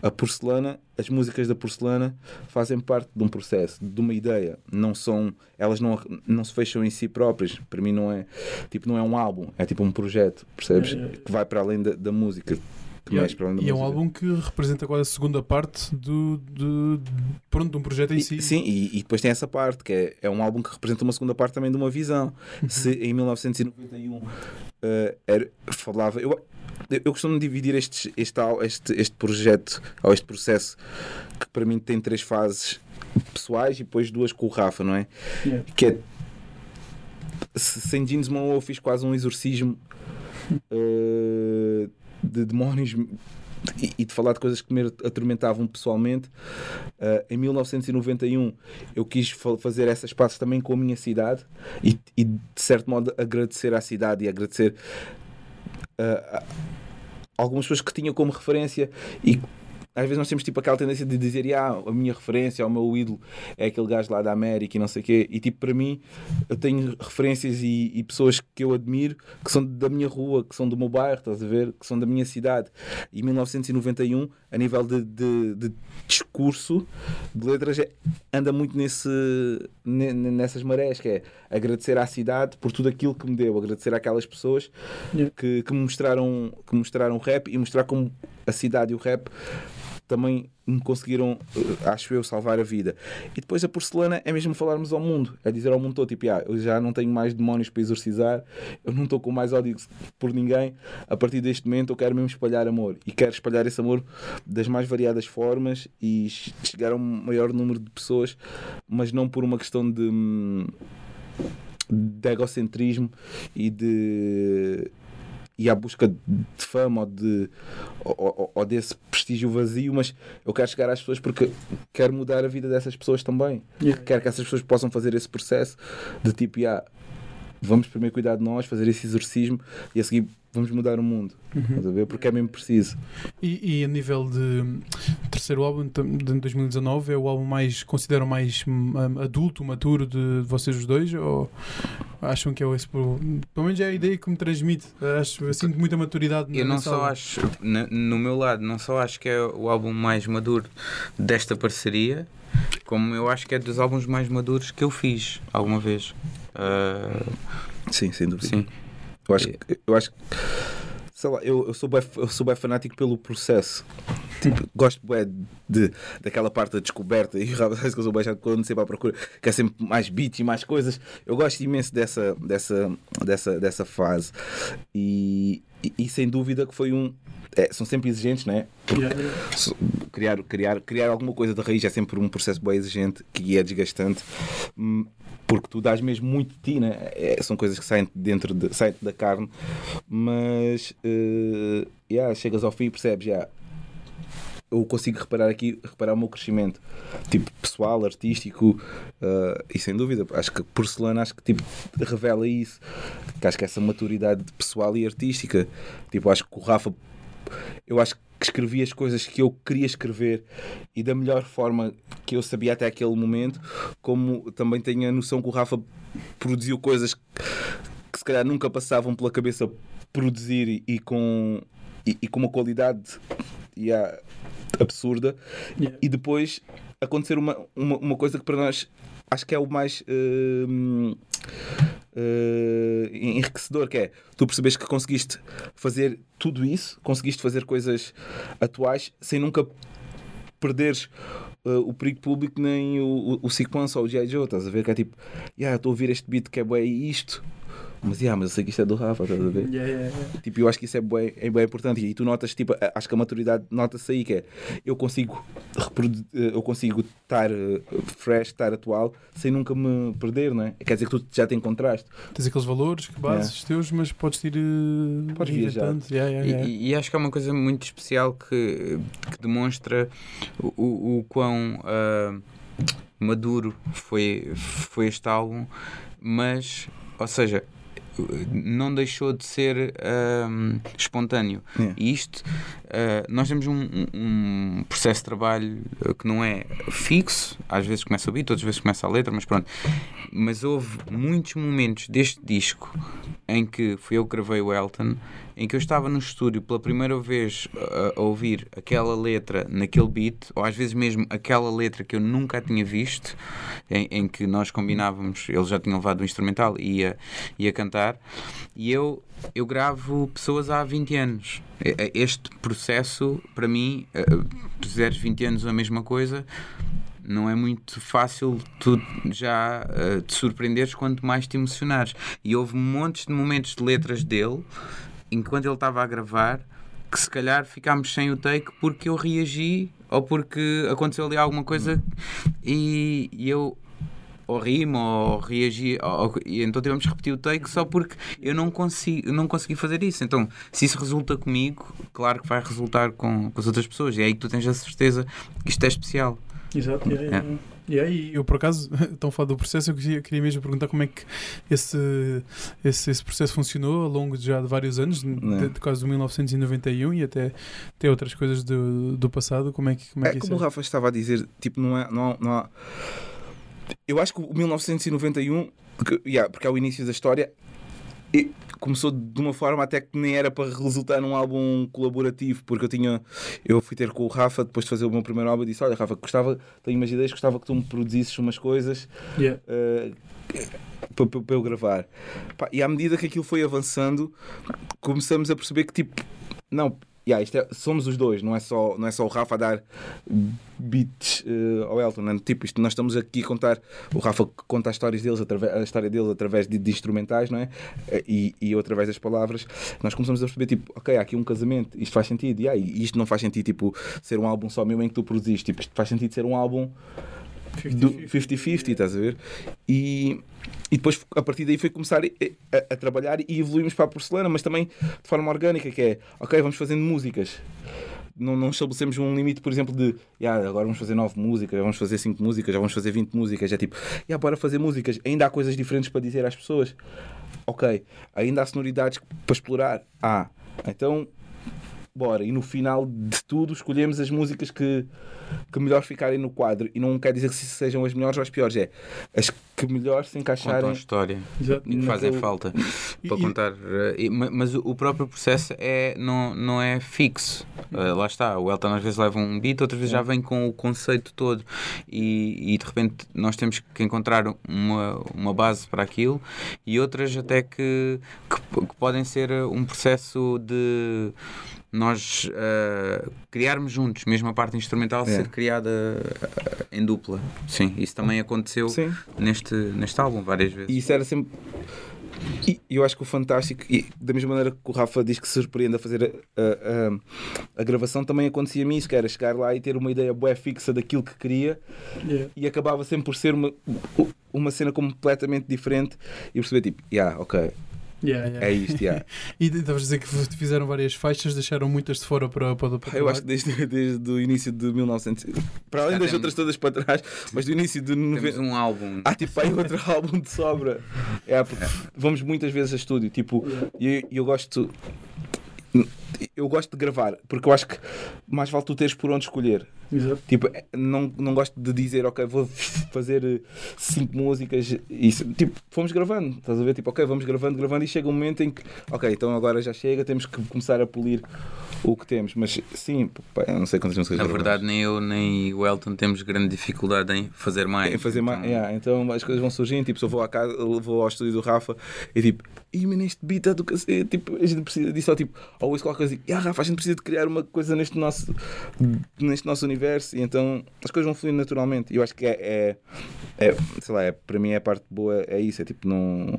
a porcelana, as músicas da porcelana fazem parte de um processo, de uma ideia. Não são, elas não, não se fecham em si próprias. Para mim não é tipo não é um álbum, é tipo um projeto, percebes?
É, é.
Que vai para além da, da música. Que
E é,
mexe para além da
e é um
música.
álbum que representa quase a segunda parte do, do, pronto, de um projeto em
E-
si.
Sim, e, e depois tem essa parte, que é, é um álbum que representa uma segunda parte também de uma visão.
Uhum.
Se em 1991 eh, era, falava. Eu, eu costumo dividir este, al- este, este projeto, ou este processo, que para mim tem três fases pessoais e depois duas com o Rafa, não é?
Yeah.
Que é. se- Sem Jeans Mão eu fiz quase um exorcismo eh, de demónios e, e de falar de coisas que me atormentavam pessoalmente. Eh, em 1991 eu quis fa- fazer essas passos também com a minha cidade e, e, de certo modo agradecer à cidade e agradecer a algumas pessoas que tinha como referência e às vezes nós temos tipo aquela tendência de dizer ah, a minha referência, o meu ídolo é aquele gajo lá da América e não sei o quê. E tipo, para mim, eu tenho referências e, e pessoas que eu admiro que são da minha rua, que são do meu bairro, estás a ver? Que são da minha cidade. E 1991, a nível de, de, de discurso, de letras, é- anda muito nesse, ne- nessas marés, que é agradecer à cidade por tudo aquilo que me deu, agradecer àquelas pessoas que, que me mostraram que me mostraram o rap e mostrar como a cidade e o rap também me conseguiram, eh, acho eu, salvar a vida. E depois a porcelana é mesmo falarmos ao mundo, é dizer ao mundo todo, tipo, ah, eu já não tenho mais demónios para exorcizar, eu não estou com mais ódio por ninguém, a partir deste momento eu quero mesmo espalhar amor. E quero espalhar esse amor das mais variadas formas e che- chegar a um maior número de pessoas, mas não por uma questão de... hum, de egocentrismo e de e à busca de fama ou, de, ou, ou- desse prestígio vazio, mas eu quero chegar às pessoas porque quero mudar a vida dessas pessoas também.
Yeah.
Quero que essas pessoas possam fazer esse processo de tipo, ah, vamos primeiro cuidar de nós, fazer esse exorcismo e a seguir vamos mudar o mundo. Estás a ver? Porque é mesmo preciso.
E, e a nível de terceiro álbum de 2019 é o álbum mais consideram mais hum, adulto, maturo de, de vocês os dois ou acham que é esse pelo pelo menos é a ideia que me transmite acho, eu sinto muita maturidade
Eu não só
álbum.
acho, no meu lado, não só acho que é o álbum mais maduro desta parceria, como eu acho que é dos álbuns mais maduros que eu fiz alguma vez. Ah,
Sim, sem dúvida.
sim.
Eu acho, que- eu acho que, sei lá, eu, eu, sou bem, eu sou bem fanático pelo processo. Tipo, gosto bué de, daquela parte da descoberta e o Rafa sabe que eu sou bem chato quando ando sempre à procura, que é sempre mais beats e mais coisas. Eu gosto imenso dessa, dessa, dessa, dessa fase. E, e, e sem dúvida que foi um. é, são sempre exigentes, né? Criar, criar, criar alguma coisa da raiz é sempre um processo bem exigente que é desgastante hum, porque tu dás mesmo muito de ti, né? É, são coisas que saem dentro de, saem da carne, mas eh, yeah, chegas ao fim e percebes, yeah, eu consigo reparar aqui, reparar o meu crescimento, tipo pessoal, artístico, eh, e sem dúvida, acho que porcelana acho que tipo, revela isso, que acho que essa maturidade pessoal e artística, tipo, acho que o Rafa, eu acho que escrevi as coisas que eu queria escrever e da melhor forma que eu sabia até aquele momento, como também tenho a noção que o Rafa produziu coisas que, que se calhar nunca passavam pela cabeça produzir e, e com, e, e com uma qualidade yeah, absurda
Yeah.
e depois acontecer uma, uma, uma coisa que para nós acho que é o mais hum, eh, enriquecedor, que é tu percebes que conseguiste fazer tudo isso, conseguiste fazer coisas atuais sem nunca perderes eh, o perigo público nem o, o, o sequence ou o G.I. Joe, estás a ver? Que é tipo, yeah, estou a ouvir este beat que é bué isto, mas, yeah, mas eu sei que isto é do Rafa, estás a ver?
Yeah, yeah, yeah.
Tipo, eu acho que isso é bem, é bem importante. E tu notas, tipo, acho que a maturidade nota-se aí, que é eu consigo reprodu- eh, eu consigo estar eh, fresh, estar atual, sem nunca me perder, não é? Quer dizer que tu já te encontraste.
Tens aqueles valores, bases teus, mas podes ir uh,
Podes
reinventando. Yeah, yeah,
E,
yeah.
e- e acho que é uma coisa muito especial que, que demonstra o, o, o quão ah, maduro foi, foi este álbum, mas, ou seja, não deixou de ser ah, espontâneo.
Yeah.
E isto, ah, nós temos um, um- processo de trabalho ah, que não é fixo, às vezes começa o beat, outras vezes começa a letra, mas pronto. Mas houve muitos momentos deste disco em que fui eu que gravei o Elton, em que eu estava no estúdio pela primeira vez a, a ouvir aquela letra naquele beat, ou às vezes mesmo aquela letra que eu nunca tinha visto, em, em que nós combinávamos, ele já tinha levado o instrumental e ia, ia cantar, e eu, eu gravo pessoas há 20 anos. Este processo, para mim, eh, fizeres 20 anos a mesma coisa, não é muito fácil tu já eh, te surpreenderes quanto mais te emocionares. E houve montes de momentos de letras dele, enquanto ele estava a gravar, que se calhar ficámos sem o take porque eu reagi ou porque aconteceu ali alguma coisa e, e eu ou rimo ou reagi ou- e então tivemos que repetir o take só porque eu não consegui, não consegui fazer isso então se isso resulta comigo claro que vai resultar com, com as outras pessoas e é aí que tu tens a certeza que isto é especial
Exato, yeah. Yeah, e eu por acaso, tão falar do processo, eu queria, queria mesmo perguntar como é que esse, esse, esse processo funcionou ao longo de já de vários anos, de,
Né.
de quase de 1991 e até, até outras coisas do, do passado. Como é que, como é
É
que
como
isso
o Rafa estava a dizer, tipo, não é. Não, há- não há... Eu acho que o 1991, que, yeah, porque é o início da história, e começou de uma forma até que nem era para resultar num álbum colaborativo, porque eu tinha. Eu fui ter com o Rafa depois de fazer o meu primeiro álbum e disse: Olha, Rafa, gostava, tenho umas ideias, gostava que tu me produzisses umas coisas
Yeah.
para, para- para eu gravar. E à medida que aquilo foi avançando, começamos a perceber que tipo, não, yeah, isto é- somos os dois, não é, só, não é só o Rafa a dar beats eh, ao Elton. Né? Tipo, isto, nós estamos aqui a contar, o Rafa conta as histórias deles, a história dele através de, de instrumentais, não é? Eh, E, e através das palavras. Nós começamos a perceber, tipo, ok, há aqui um casamento, isto faz sentido, yeah, e isto não faz sentido, tipo, ser um álbum só meu em que tu produziste, tipo, isto faz sentido ser um álbum 50-50, estás a ver? E, e depois a partir daí foi começar a, a- a trabalhar e evoluímos para a porcelana, mas também de forma orgânica, que é ok, vamos fazendo músicas. Não, não estabelecemos um limite, por exemplo, de "Ya, agora vamos fazer 9 músicas, vamos fazer 5 músicas, já vamos fazer 20 músicas. É tipo, "Ya, bora fazer músicas. Ainda há coisas diferentes para dizer às pessoas. Ok, ainda há sonoridades para explorar. Ah, então bora. E no final de tudo escolhemos as músicas que, que melhor ficarem no quadro. E não quer dizer que sejam as melhores ou as piores, é as que melhor se
contam a
encaixarem.
história
Exato.
e que fazem falta para
e-
contar. eh, ma- mas o próprio processo é, não, não é fixo. Eh, lá está, o Elton às vezes leva um beat, outras vezes já vem com o conceito todo. E, e de repente nós temos que encontrar uma, uma base para aquilo e outras até que, que, que podem ser eh, um processo de nós eh, criarmos juntos, mesmo a parte instrumental
É.
ser criada eh, em dupla. Sim, isso também aconteceu
Sim.
neste, neste álbum várias vezes.
E isso era sempre. E eu acho que o fantástico, e da mesma maneira que o Rafa diz que se surpreende a fazer a, a, a- a gravação, também acontecia-me isso, que era chegar lá e ter uma ideia bué fixa daquilo que queria
Yeah.
e acabava sempre por ser uma, uma cena completamente diferente e perceber tipo, yeah, ok,
Yeah, yeah.
é isto, yeah.
E estavas a dizer que fizeram várias faixas, deixaram muitas de fora para, para, para
Eu acho que desde, desde o início de 1900, para além
Já
das
temos-
outras todas para trás, mas do início de
Temos
90.
um álbum.
Há tipo aí outro álbum de sobra. É, porque vamos muitas vezes a estúdio. Tipo, e eu, eu gosto. Eu gosto de gravar, porque eu acho que mais vale tu teres por onde escolher.
Exato.
Tipo, é, não, não gosto de dizer, ok, vou fazer eh, cinco músicas. E, isso. tipo, fomos gravando, estás a ver? Tipo, ok, vamos gravando, gravando, e chega um momento em que, ok, então agora já chega, temos que começar a polir o que temos. Mas sim, pá, eu não sei quantas músicas
Na
gravamos.
verdade, nem eu nem o Elton temos grande dificuldade em fazer mais.
Em fazer mais.
Então,
yeah, então as coisas vão surgindo. Tipo, se eu vou, à casa, vou ao estúdio do Rafa e tipo, e neste beat é do cacete. Tipo, a gente precisa disso. Ou tipo, ou isso qualquer coisa. E ah, Rafa, a gente precisa de criar uma coisa neste nosso, neste nosso universo. e então as coisas vão fluindo naturalmente. E eu acho que é, é, é, sei lá, é, para mim é a parte boa, é isso, é tipo não,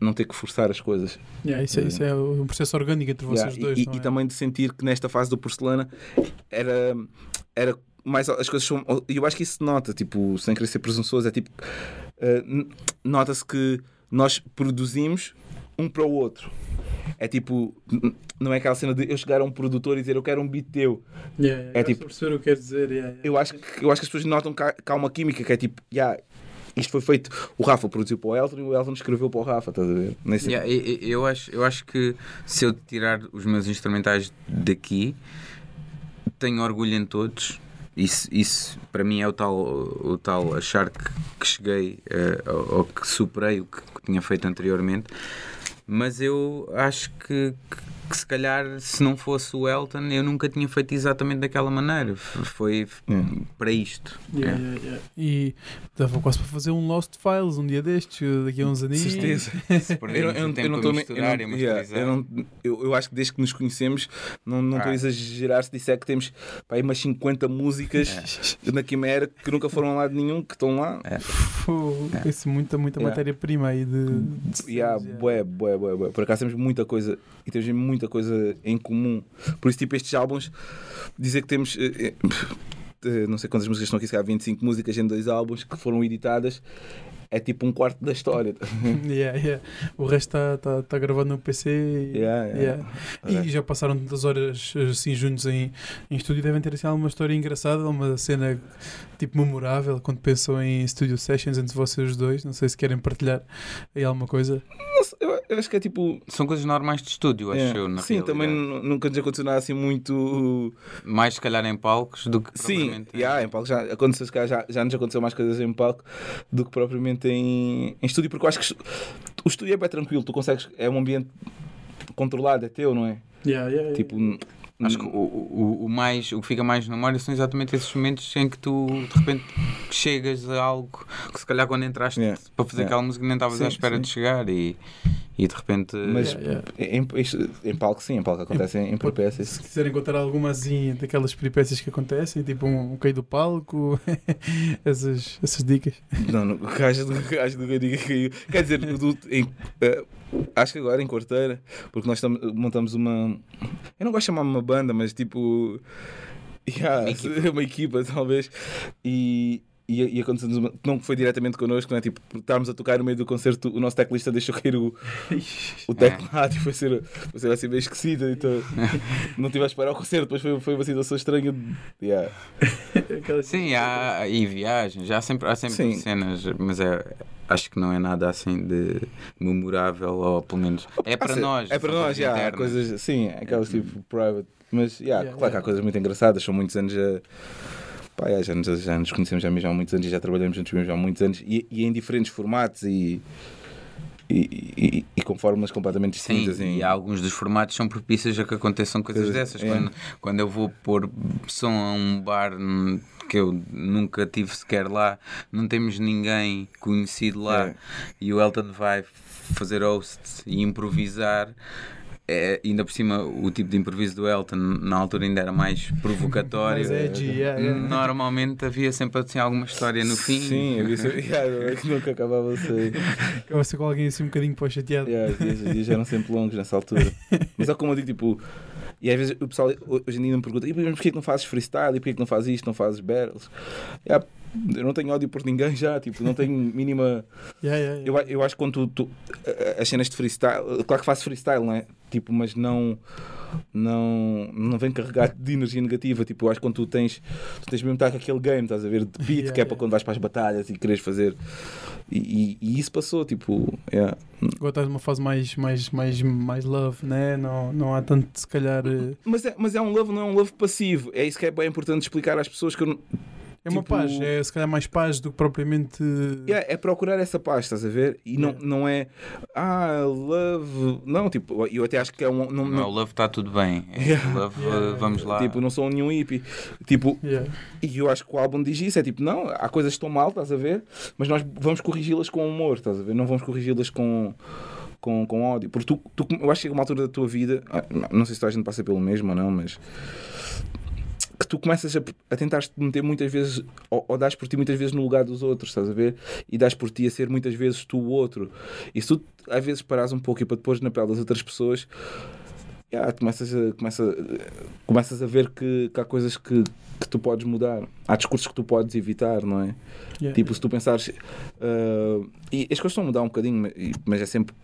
não ter que forçar as coisas.
Yeah, isso, é, isso é um processo orgânico entre vocês
Yeah,
dois.
e, e
é?
também de sentir que nesta fase do porcelana era, era mais as coisas são, eu acho que isso se nota, tipo, sem querer ser presunçoso, é tipo n- nota-se que nós produzimos um para o outro. É tipo, não é aquela cena de eu chegar a um produtor e dizer eu quero um beat teu.
Yeah, yeah,
é
eu
tipo-
perceber o que dizer. yeah, yeah.
Eu acho que, eu acho que as pessoas notam que há, que há uma química que é tipo, yeah, isto foi feito. O Rafa produziu para o Elton e o Elton escreveu para o Rafa, estás a ver? Nesse-
Yeah, eu, acho, eu acho que se eu tirar os meus instrumentais daqui, tenho orgulho em todos. Isso, isso para mim é o tal, o tal achar que, que cheguei eh, ou, ou que superei o que, que tinha feito anteriormente. Mas eu acho que, que, que se calhar se não fosse o Elton eu nunca tinha feito exatamente daquela maneira. Foi
Hum.
para isto.
Yeah,
É.
yeah, yeah. E dava quase para fazer um Lost Files um dia destes, daqui a uns aninhos.
Certeza.
Se
Eu, eu, não estou
misturar
eu, não- yeah, eu, não- eu, eu acho que desde que nos conhecemos não não estou
Ah.
a exagerar se disser que temos pá, aí umas 50 músicas na Quimera que nunca foram a lado nenhum, que estão lá.
Pô, Isso, muita, muita
Yeah.
matéria-prima aí de. de
E
cenas, yeah.
bué, bué, bué, bué. Por acaso temos muita coisa e temos muita coisa em comum. Por isso, tipo, estes álbuns, dizer que temos. eh, eh, não sei quantas músicas estão aqui, se calhar 25 músicas em dois álbuns que foram editadas, é tipo um quarto da história.
Yeah, yeah. O resto está tá, tá gravado no PC. e-
Yeah, yeah.
yeah. E já passaram tantas horas assim juntos em, em estúdio. Devem ter assim, alguma história engraçada, uma cena tipo memorável quando pensam em studio sessions entre vocês dois. Não sei se querem partilhar aí alguma coisa.
Eu, eu acho que é tipo.
São coisas normais de estúdio, acho
é.
eu, na
Sim,
realidade.
também nu- nunca nos aconteceu nada assim muito.
Mais se calhar em palcos do que
Sim, yeah, em palco já, aconteceu, se calhar já, já nos aconteceu mais coisas em palco do que propriamente em, em estúdio, porque eu acho que o estúdio é bem tranquilo, tu consegues, é um ambiente controlado, é teu, não é?
Yeah, yeah, yeah.
Tipo,
Acho que o, o, o, mais, o que fica mais na memória são exatamente esses momentos em que tu de repente chegas a algo que se calhar quando entraste
Yeah.
para fazer
Yeah.
aquela música nem estavas à espera
sim.
de chegar e, e de repente.
Mas
Yeah,
Em, isto- em palco, sim, em palco acontece em, em peripécias.
Se quiserem contar alguma assim daquelas peripécias que acontecem, tipo um, um cair do palco, essas, essas dicas.
Não, não, o gajo do diga que caiu. Quer dizer, do- em, eh, acho que agora em Quarteira, porque nós tam- montamos uma. Eu não gosto de chamar uma banda, mas tipo. yeah,
Uma equipa.
uma equipa, talvez. E. E, e aconteceu-nos uma- não foi diretamente connosco, não é? Tipo, estávamos a tocar no meio do concerto, o nosso teclista deixou cair o, o teclado e foi ser, foi ser assim meio esquisito. Então, não tive a esperar o concerto, depois foi, foi uma situação estranha. Yeah.
Sim, há, e viagens, há sempre, há sempre
Sim.
cenas, mas é, acho que não é nada assim de memorável, ou pelo menos é para
Ah,
nós.
É para nós, já. Coisas, sim, aquelas tipo private. Mas, yeah,
Yeah,
claro que há
yeah.
coisas muito engraçadas. São muitos anos já. Pá, yeah, já, nos, já nos conhecemos já, mesmo há muitos anos e já trabalhamos juntos mesmo há muitos anos. E, e em diferentes formatos e. E, e, e com fórmulas completamente
Sim,
distintas. em-
e alguns dos formatos são propícios a que aconteçam coisas dessas.
é.
Quando, quando eu vou pôr som a um bar que eu nunca tive sequer lá, não temos ninguém conhecido lá
É.
e o Elton vai fazer host e improvisar. É, ainda por cima, o tipo de improviso do Elton na altura ainda era mais provocatório.
Mais edgy, yeah, yeah.
Normalmente havia sempre assim, alguma história no fim.
Sim, eu disse, yeah, é que nunca acabava de ser.
Acaba ser com alguém assim um bocadinho para chateado.
Yeah, os, dias, os dias eram sempre longos nessa altura. Mas é como eu digo, tipo. E às vezes o pessoal hoje em dia me pergunta: e mas porquê que não fazes freestyle? E porquê que não fazes isto? Não fazes battles? Yeah, eu não tenho ódio por ninguém já, tipo, não tenho mínima.
Yeah, yeah, yeah.
Eu, eu acho que quando tu, tu- as cenas de freestyle, claro que faço freestyle, não é? Tipo, mas não. Não, não vem carregado de energia negativa. Tipo, eu acho que quando tu tens, tu tens mesmo estar com aquele game, estás a ver, de beat,
Yeah,
que é para
yeah.
quando vais para as batalhas e queres fazer. E, e- e isso passou, tipo, yeah.
Agora estás numa fase mais, mais, mais, mais love, né? Não, não há tanto, se calhar. eh,
Mas é, mas é um love, não é um love passivo. É isso que é bem importante explicar às pessoas que eu não-
É uma
Tipo-
paz, é se calhar mais paz do que propriamente.
Yeah, é procurar essa paz, estás a ver? E não, não é ah, love. Não, tipo, eu até acho que é um. Não,
Não, Love está tudo bem. É,
Yeah.
Love,
Yeah.
vamos lá.
Tipo, não sou nenhum hippie. Tipo,
Yeah.
e eu acho que o álbum diz isso: é tipo, não, há coisas que estão mal, estás a ver? Mas nós vamos corrigi-las com humor, estás a ver? Não vamos corrigi-las com. Com, com ódio, porque tu, tu, eu acho que chega uma altura da tua vida, ah, não- sei se toda a gente passa pelo mesmo ou não, mas tu começas a, a tentar te meter muitas vezes, ou, ou dás por ti muitas vezes no lugar dos outros, estás a ver? E dás por ti a ser muitas vezes tu o outro. E se tu às vezes paras um pouco e para depois na pele das outras pessoas, yeah, começas, a, começa, começas a ver que, que há coisas que, que tu podes mudar. Há discursos que tu podes evitar, não é?
Yeah.
Tipo, se tu pensares. uh, e as coisas estão a mudar um bocadinho, mas- é sempre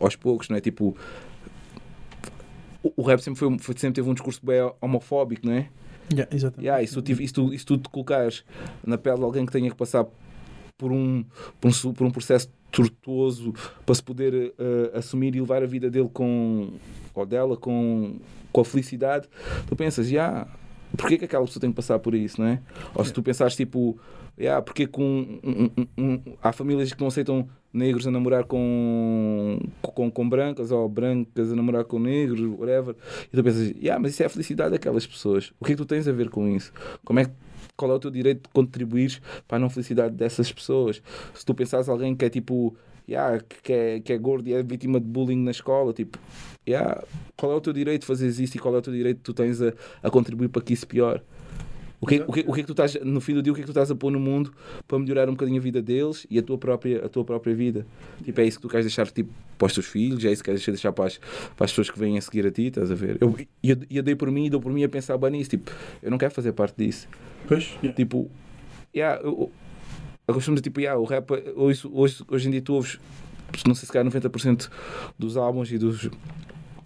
aos poucos, não é? Tipo. o- rap sempre, foi- sempre teve um discurso bem homofóbico, não é?
Yeah, exatamente.
Yeah, e se tu, se tu, se tu te colocares na pele de alguém que tenha que passar por um, por um, por um processo tortuoso para se poder eh, assumir e levar a vida dele com, ou dela com, com a felicidade, tu pensas, já, porquê que aquela pessoa tem que passar por isso, não é? Ou se tu pensares tipo, yeah, porque com um, um- um- há famílias que não aceitam negros a namorar com, com, com brancas ou brancas a namorar com negros, whatever. E tu pensas, yeah, mas isso é a felicidade daquelas pessoas. O que é que tu tens a ver com isso? Como é que qual é o teu direito de contribuir para a não felicidade dessas pessoas? Se tu pensares alguém que é tipo, yeah, que, é, que é gordo e é vítima de bullying na escola, tipo, yeah, qual é o teu direito de fazer isso e qual é o teu direito que tu tens a, a contribuir para que isso piore? O que, o, que, o que é que tu estás, no fim do dia, o que é que tu estás a pôr no mundo para melhorar um bocadinho a vida deles e a tua própria, a tua própria vida? Tipo, é isso que tu queres deixar tipo, para os teus filhos, é isso que queres deixar para as, para as pessoas que vêm a seguir a ti, estás a ver? Eu, eu, eu dei por mim e dou por mim a pensar bem nisso, tipo, eu não quero fazer parte disso.
Pois, yeah.
Tipo, yeah, eu, eu costumo dizer, tipo, yeah, o rap, hoje, hoje, hoje em dia tu ouves, não sei se calhar 90% dos álbuns e dos.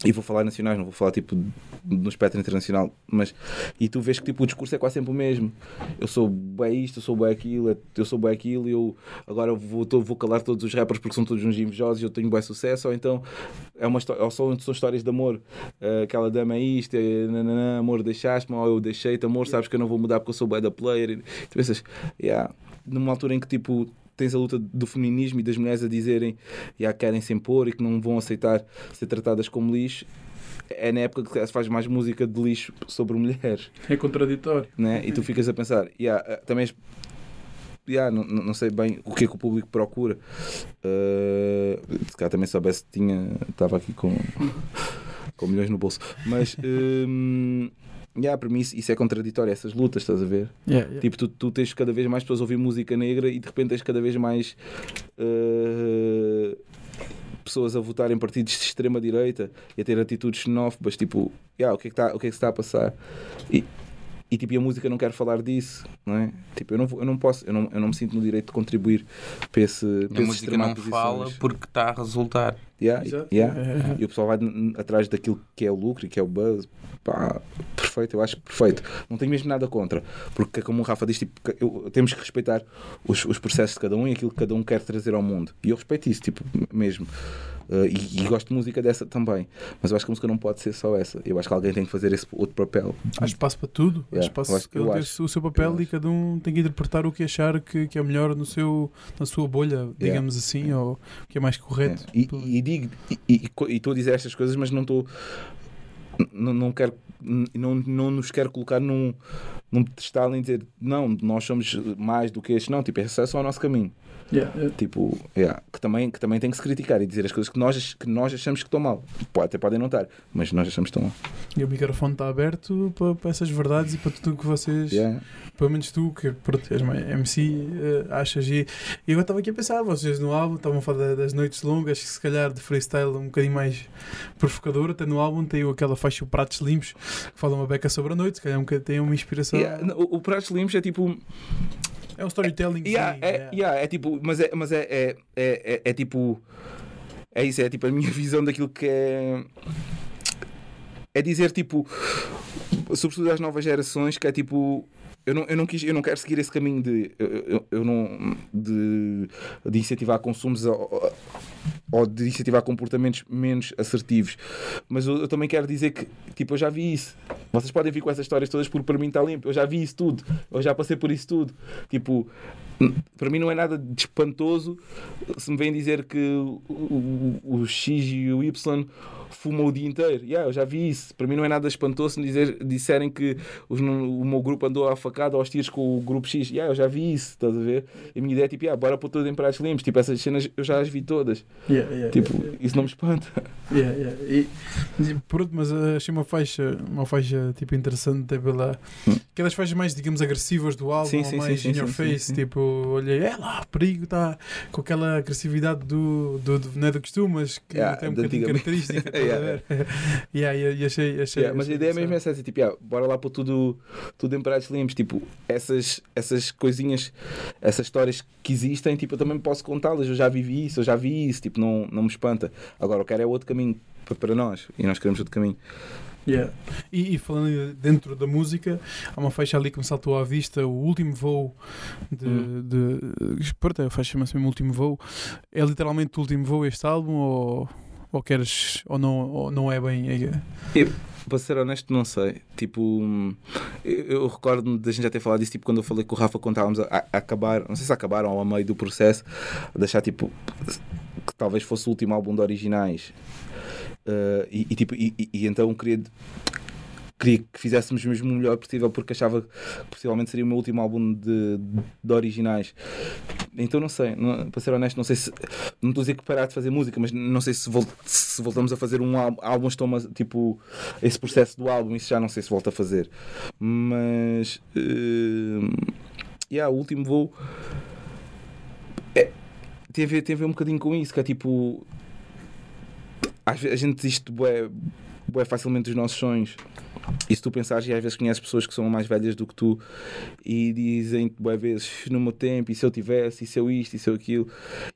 E vou falar nacionais, não vou falar tipo no espectro internacional, mas. E tu vês que tipo, o discurso é quase sempre o mesmo. Eu sou bem isto, eu sou bem aquilo, eu sou bem aquilo, e eu agora vou, tô- vou calar todos os rappers porque são todos uns invejosos e eu tenho bem sucesso, ou então é uma ou são, são histórias de amor. Eh, aquela dama é isto, é, nananã, amor, deixaste-me, ou eu deixei-te, amor, sabes que eu não vou mudar porque eu sou bem da player. E tu pensas, yeah, numa altura em que tipo tens a luta do feminismo e das mulheres a dizerem e querem se impor e que não vão aceitar ser tratadas como lixo é na época que se faz mais música de lixo sobre mulheres
é contraditório.
né? e tu ficas a pensar yeah, eh, também yeah, não, não sei bem o que é que o público procura Eh, se calhar também soubesse tinha estava aqui com com milhões no bolso mas hum, yeah, para mim isso, isso é contraditório essas lutas estás a ver
Yeah, yeah.
Tipo, tu, tu tens cada vez mais pessoas a ouvir música negra e de repente tens cada vez mais eh, pessoas a votar em partidos de extrema-direita e a ter atitudes xenófobas. Tipo, yeah, o, que é que tá, o que é que se está a passar? E, e, tipo, e a música não quer falar disso, não é? Tipo, eu não, vou- eu não posso, eu não, eu não me sinto no direito de contribuir para esse, para
A
esse
música não fala porque está a resultar.
Yeah, yeah.
É,
E o pessoal vai atrás daquilo que é o lucro e que é o buzz. Pá, perfeito, eu acho perfeito. Não tenho mesmo nada contra. Porque, como o Rafa diz, tipo, eu- temos que respeitar os, os processos de cada um e aquilo que cada um quer trazer ao mundo. E eu respeito isso, tipo, mesmo. Uh, e, e gosto de música dessa também. Mas eu acho que a música não pode ser só essa. Eu acho que alguém tem que fazer esse outro papel.
Há espaço para tudo, há
Yeah,
espaço,
eu acho- eu acho.
o seu papel e cada um tem que interpretar o que achar que, que é melhor no seu, na sua bolha, digamos assim, ou o que é mais correto.
E, e digo, e- e e estou a dizer estas coisas, mas não estou. Não, não quero. Não, não nos quero colocar num, num pedestal em dizer não, nós somos mais do que este. Não, tipo, esse é só o nosso caminho.
Yeah, yeah.
Tipo, yeah, que, também, que também tem que se criticar e dizer as coisas que nós, que nós achamos que estão mal. Pode, até podem não estar, mas nós achamos que estão mal.
E o microfone está aberto para, para essas verdades e para tudo o que vocês,
Yeah.
pelo menos tu, que pronto, és MC, eh, achas. E, e agora estava aqui a pensar, vocês no álbum estavam a falar da- das noites longas, que se calhar de freestyle um bocadinho mais provocador, até no álbum tem aquela faixa o Pratos Limpos, que fala uma beca sobre a noite, se calhar um bocadinho tem uma inspiração.
Yeah, O, o Pratos Limpos é tipo.
É um storytelling.
Yeah,
sim,
é,
yeah.
yeah, é tipo. Mas é, mas é, é, é, é, é tipo. É isso, é tipo a minha visão daquilo que é. É dizer tipo. Sobretudo às novas gerações, que é tipo. Eu não, eu, não quis, eu não quero seguir esse caminho de, eu, eu, eu não, de, de incentivar consumos ou, ou de incentivar comportamentos menos assertivos. Mas eu, eu também quero dizer que, tipo, eu já vi isso. Vocês podem vir com essas histórias todas porque para mim está limpo. Eu já vi isso tudo. Eu já passei por isso tudo. Tipo, para mim não é nada de espantoso se me vêm dizer que o, o, o X e o Y fuma o dia inteiro. Yeah, eu já vi isso. Para mim não é nada espantoso me dizer, disserem que os, o meu grupo andou à facada aos tiros com o grupo X. Yeah, eu já vi isso, estás a ver? E a minha ideia é tipo, yeah, bora pôr tudo em pratos limpos. Tipo, essas cenas eu já as vi todas.
Yeah, yeah,
Tipo, isso não me espanta.
E, pronto, mas uh, achei uma faixa, uma faixa tipo, interessante até pela.
Hum.
Aquelas faixas mais, digamos, agressivas do álbum,
Sim, sim,
mais
sim,
in your face. Tipo, olhei, é lá, perigo, está com aquela agressividade do, do, do não é do costume, mas que
Yeah,
tem um bocadinho característica. estás a
Yeah,
ver? yeah, e, achei, achei,
Yeah, mas a ideia mesmo é essa, tipo, yeah, bora lá pôr tudo, tudo em pratos limpos. Tipo, essas, essas coisinhas, essas histórias que existem, tipo, eu também posso contá-las. Eu já vivi isso, eu já vi isso, tipo, não, não me espanta. Agora, eu quero é outro caminho para, para nós e nós queremos outro caminho.
Yeah. E, e falando dentro da música, há uma faixa ali que me saltou à vista, o último voo de.
Hum.
de pronto, a faixa chama-se mesmo Último Voo. É literalmente o último voo este álbum ou, ou queres. ou não, ou não é bem. é-
Para ser honesto, não sei. Tipo, eu, eu recordo-me da gente já ter falado disso, tipo, quando eu falei com o Rafa, quando estávamos a, a acabar, não sei se acabaram ou a meio do processo, deixar, tipo, que talvez fosse o último álbum de originais. Uh, e, e, tipo, e- e então queria, queria que fizéssemos mesmo o melhor possível, porque achava que possivelmente seria o meu último álbum de, de originais. Então não sei, não- para ser honesto, não sei se. Não estou a dizer que parar de fazer música, mas não sei se, vol- se voltamos a fazer um álbum, álbuns tão mas, tipo esse processo do álbum, isso já não sei se volta a fazer. Mas uh, yeah, o último voo é, tem, a ver, tem a ver um bocadinho com isso, que é tipo às vezes a gente desiste bué, bué facilmente dos nossos sonhos. E se tu pensares, e às vezes conheces pessoas que são mais velhas do que tu e dizem-te bué vezes no meu tempo, e se eu tivesse, e se eu isto, e se eu aquilo.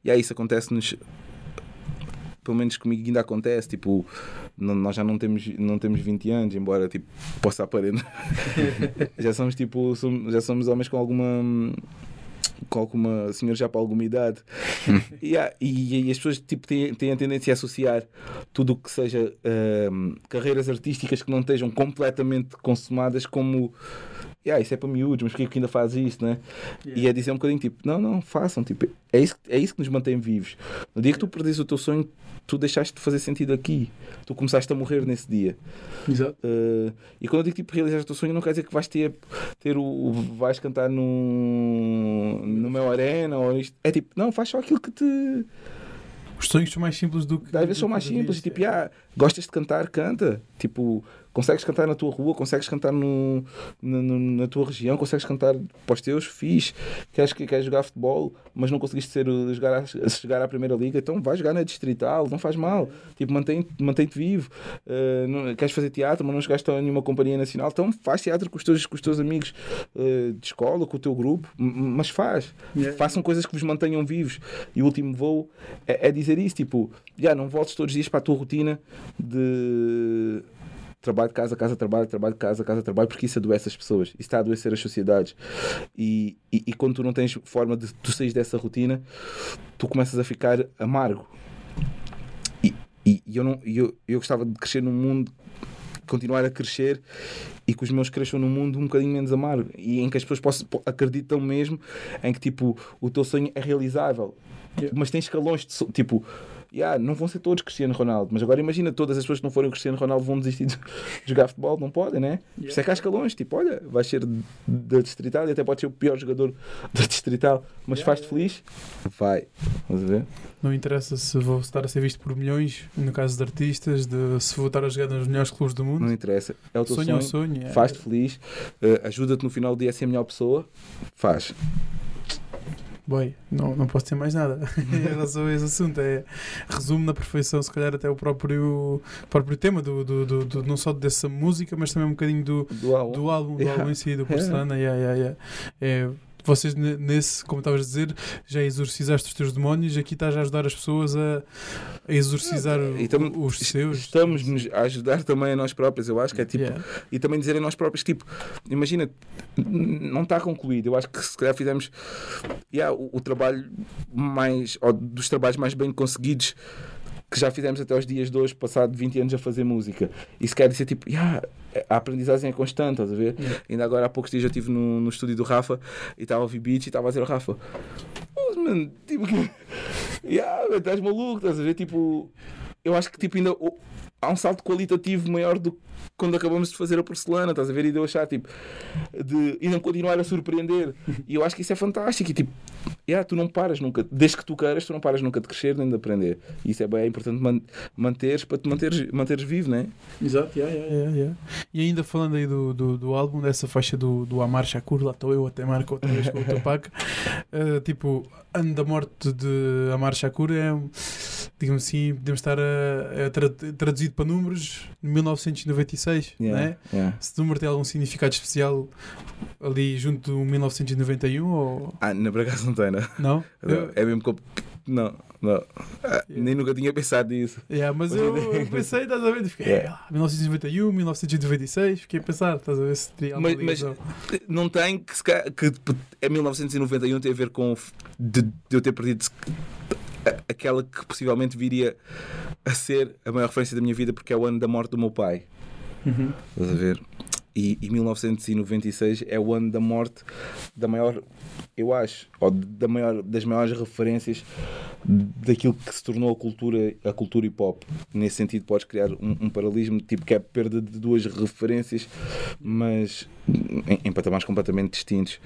E aí isso acontece-nos, pelo menos comigo ainda acontece, tipo, não- nós já não temos, não temos 20 anos, embora tipo, possa aparecer. já somos tipo, somos- já somos homens com alguma com alguma senhores já para alguma idade. E, e- e as pessoas tipo, têm, têm a tendência a associar tudo o que seja ahm, carreiras artísticas que não estejam completamente consumadas como "Yeah, isso é para miúdos, mas porquê que ainda faz isto, né? E é dizer um bocadinho tipo, não, não, façam, tipo, é isso, é isso que nos mantém vivos. No dia que tu perdes o teu sonho, tu deixaste de fazer sentido aqui. Tu começaste a morrer nesse dia.
Exato.
Uh, e quando eu digo tipo realizar o teu sonho, não quer dizer que vais ter, ter o, o- vais cantar no, no meu arena ou isto. É tipo, não, faz só aquilo que te.
Os sonhos são mais simples do que.
Às vezes são mais simples.
isso,
Tipo, ah, gostas de cantar, canta. Tipo, consegues cantar na tua rua, consegues cantar no, na, na tua região, consegues cantar para os teus, fixe. Queres, queres jogar futebol, mas não conseguiste ser, jogar, chegar à primeira liga, então vai jogar na distrital, não faz mal. Tipo, mantém-te mantém vivo. Uh, não- queres fazer teatro, mas não chegaste a nenhuma companhia nacional, então faz teatro com os teus, com os teus amigos uh, de escola, com o teu grupo, mas faz.
Yeah.
Façam coisas que vos mantenham vivos. E o último voo é, é dizer isso: tipo, já não voltes todos os dias para a tua rotina de trabalho de casa, casa, trabalho, trabalho de casa, casa, trabalho, porque isso adoece as pessoas, isso está a adoecer as sociedades. E, e, e quando tu não tens forma de tu sair dessa rotina, tu começas a ficar amargo. E, e, e eu, não, eu, eu gostava de crescer num mundo, continuar a crescer e que os meus cresçam num mundo um bocadinho menos amargo e em que as pessoas possam, po- acreditam mesmo em que tipo o teu sonho é realizável,
Yeah.
mas tem escalões de tipo. Yeah, não vão ser todos Cristiano Ronaldo, mas agora imagina todas as pessoas que não forem Cristiano Ronaldo vão desistir de jogar futebol, não podem, né? Por isso é escalões, tipo, olha, vais ser da Distrital e até pode ser o pior jogador da Distrital, mas
Yeah,
faz-te
yeah.
feliz, vai. A ver?
Não interessa se vou estar a ser visto por milhões, no caso de artistas, de se vou estar a jogar nos melhores clubes do mundo.
Não interessa. É o teu
sonho é
sonho,
o sonho. é.
faz-te feliz, eh, ajuda-te no final do dia a ser a melhor pessoa, faz.
Bem, não, não posso ter mais nada em relação a esse assunto. É, resume na perfeição, se calhar, até o próprio, próprio tema, do, do, do, do- não só dessa música, mas também um bocadinho do,
Do álbum.
do álbum, do
Yeah.
álbum em si, do Porcelana. Yeah, yeah, yeah. É, vocês, ne- nesse, como estavas a dizer, já exorcizaste os teus demónios, aqui estás a ajudar as pessoas a, a exorcizar o-
E tam-
os seus.
Estamos-nos a ajudar também a nós próprios, eu acho que é tipo.
Yeah.
E também dizer a nós próprios, tipo, imagina, não está concluído. Eu acho que se calhar fizemos yeah, o, o trabalho mais, ou dos trabalhos mais bem conseguidos que já fizemos até os dias de hoje, passado 20 anos a fazer música. Isso quer dizer, tipo, yeah, a aprendizagem é constante, estás a ver?
Yeah.
Ainda agora há poucos dias eu estive no, no estúdio do Rafa e estava a ouvir beats e estava a dizer ao Rafa: "Oh, mano, tipo, yeah, estás maluco, estás a ver? Tipo, eu acho que tipo, ainda. há um salto qualitativo maior do que quando acabamos de fazer a porcelana, estás a ver? E de eu achar, tipo, de ainda continuar a surpreender. E eu acho que isso é fantástico. E tipo, yeah, tu não paras nunca, desde que tu queiras, tu não paras nunca de crescer nem de aprender. E isso é bem importante man manteres para te manteres, manteres vivo, não é?
Exato, yeah, yeah, yeah, yeah. E ainda falando aí do, do, do álbum, dessa faixa do, do Amar Shakur, lá estou eu até marco outra vez com o Tupac. Uh, tipo, ano da morte de Amar Shakur é, digamos assim, podemos estar a, a tra traduzido para números 1996,
Yeah,
né?
yeah.
Esse número tem algum significado especial ali junto do 1991 ou
Ah, na por acaso não tem, não.
não? Eu-
É mesmo que. Não, não. Ah, Nem nunca tinha pensado nisso.
Yeah, mas eu,
eu-
eu pensei, estás a ver? Fiquei,
Yeah.
ah, 1991, 1996, fiquei a pensar, estás a ver se teria alguma
Mas, mas não tem que, se que é 1991 tem a ver com o de, de eu ter perdido se- aquela que possivelmente viria a ser a maior referência da minha vida porque é o ano da morte do meu pai.
Uhum.
Estás a ver? E, e 1996 é o ano da morte da maior, eu acho, ou da maior, das maiores referências daquilo que se tornou a cultura, a cultura hip hop. Nesse sentido, podes criar um, um paralelismo, tipo que é a perda de duas referências, mas em, em patamares completamente distintos.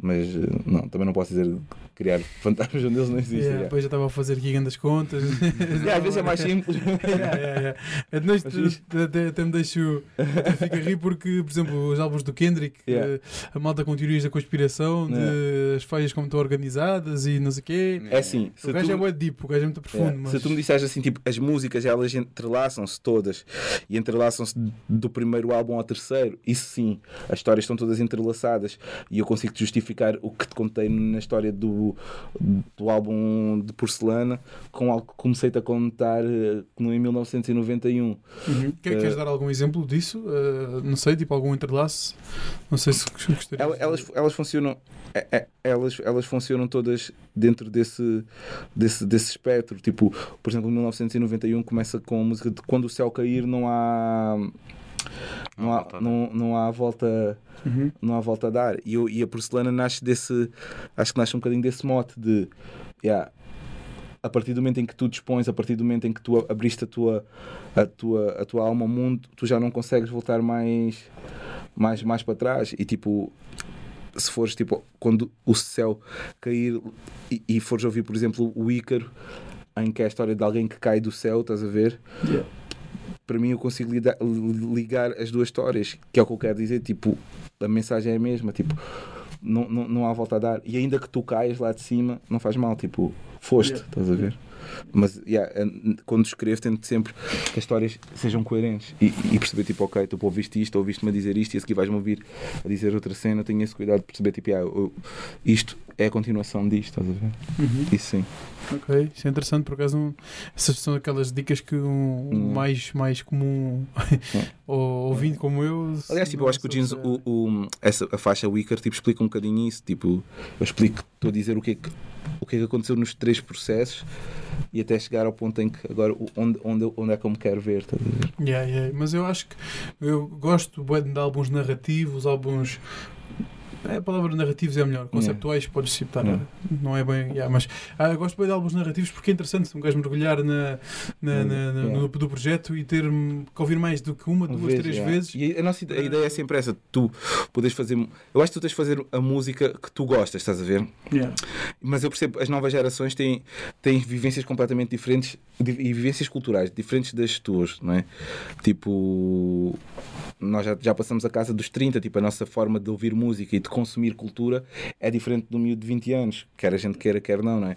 Mas eh, não, também não posso dizer criar fantasmas onde eles não existem.
Yeah,
já.
depois já estava a fazer aqui grandes contas.
Yeah, às vezes é mais simples.
Yeah, yeah, yeah. É
Mas
até, até- me deixo até fico a rir porque, por exemplo, os álbuns do Kendrick,
Yeah.
eh, a malta com teorias da conspiração, de
Yeah.
as falhas como estão organizadas e não sei o quê.
É assim,
O gajo
tu-
é bué deep, o gajo é muito profundo.
Yeah.
Mas...
Se tu me disseste assim, tipo, as músicas elas entrelaçam-se todas e entrelaçam-se do primeiro álbum ao terceiro, isso sim, as histórias estão todas entrelaçadas e eu consigo te justificar o que te contei na história do, do álbum de porcelana com algo que comecei-te a contar eh, no- em 1991.
Uhum.
Eh,
Queres dar algum exemplo disso? Eh, não sei, tipo algum entrelaço? Não sei se gostaria.
Ela- Elas, elas funcionam. é- é- Elas, elas funcionam todas dentro desse, desse, desse espectro. Tipo, por exemplo, 1991 começa com a música de Quando o Céu Cair não há. Não há,
volta a dar.
não, não há volta
Uhum.
não há volta a dar e, eu- e a porcelana nasce desse acho que nasce um bocadinho desse mote de yeah, a partir do momento em que tu dispões a partir do momento em que tu abriste a tua a tua, a tua alma ao mundo tu já não consegues voltar mais mais, mais para trás. E tipo se fores tipo quando o céu cair e, e fores ouvir por exemplo o Ícaro em que é a história de alguém que cai do céu estás a ver?
Yeah.
para mim eu consigo ligar as duas histórias, que é o que eu quero dizer, tipo, a mensagem é a mesma, tipo, não, não, não há volta a dar. E ainda que tu caias lá de cima, não faz mal, tipo, foste,
Yeah.
estás a ver? Mas yeah, quando escrevo, tento sempre que as histórias sejam coerentes e, e perceber, tipo, ok, tu ouviste isto, ouviste-me a dizer isto e a seguir vais-me ouvir a dizer outra cena. Tenho esse cuidado de perceber, tipo, yeah, eu- isto é a continuação disto, estás a ver?
Uhum.
Isso sim.
Ok, isso é interessante, por acaso não- essas são aquelas dicas que um, um
Hum.
mais, mais comum ou ouvinte como eu.
Aliás, tipo, eu acho que o Jeans, o, o- essa, a faixa Wicker, tipo, explica um bocadinho isso. Tipo, eu explico, estou a dizer o que, é que, o que é que aconteceu nos três processos e até chegar ao ponto em que agora onde, onde, onde é que eu me quero ver. Ver?
Yeah, yeah. Mas eu acho que eu gosto bué de álbuns narrativos, álbuns. É, a palavra narrativos é melhor, conceptuais podes citar,
Yeah.
não é bem. yeah, mas ah, gosto bem de álbuns narrativos porque é interessante um gajo mergulhar na, na, na- na-
Yeah.
no, do projeto e ter hum, que ouvir mais do que uma, duas,
Vez,
três
yeah.
vezes.
E a, nossa a ideia é sempre essa: tu podes fazer. Eu acho que tu tens de fazer a música que tu gostas, estás a ver?
Yeah.
Mas eu percebo, as novas gerações têm, têm vivências completamente diferentes di- e vivências culturais diferentes das tuas, não é? Tipo, nós já, já passamos a casa dos 30, tipo, a nossa forma de ouvir música e de consumir cultura é diferente do miúdo de 20 anos, quer a gente queira, quer não, não é?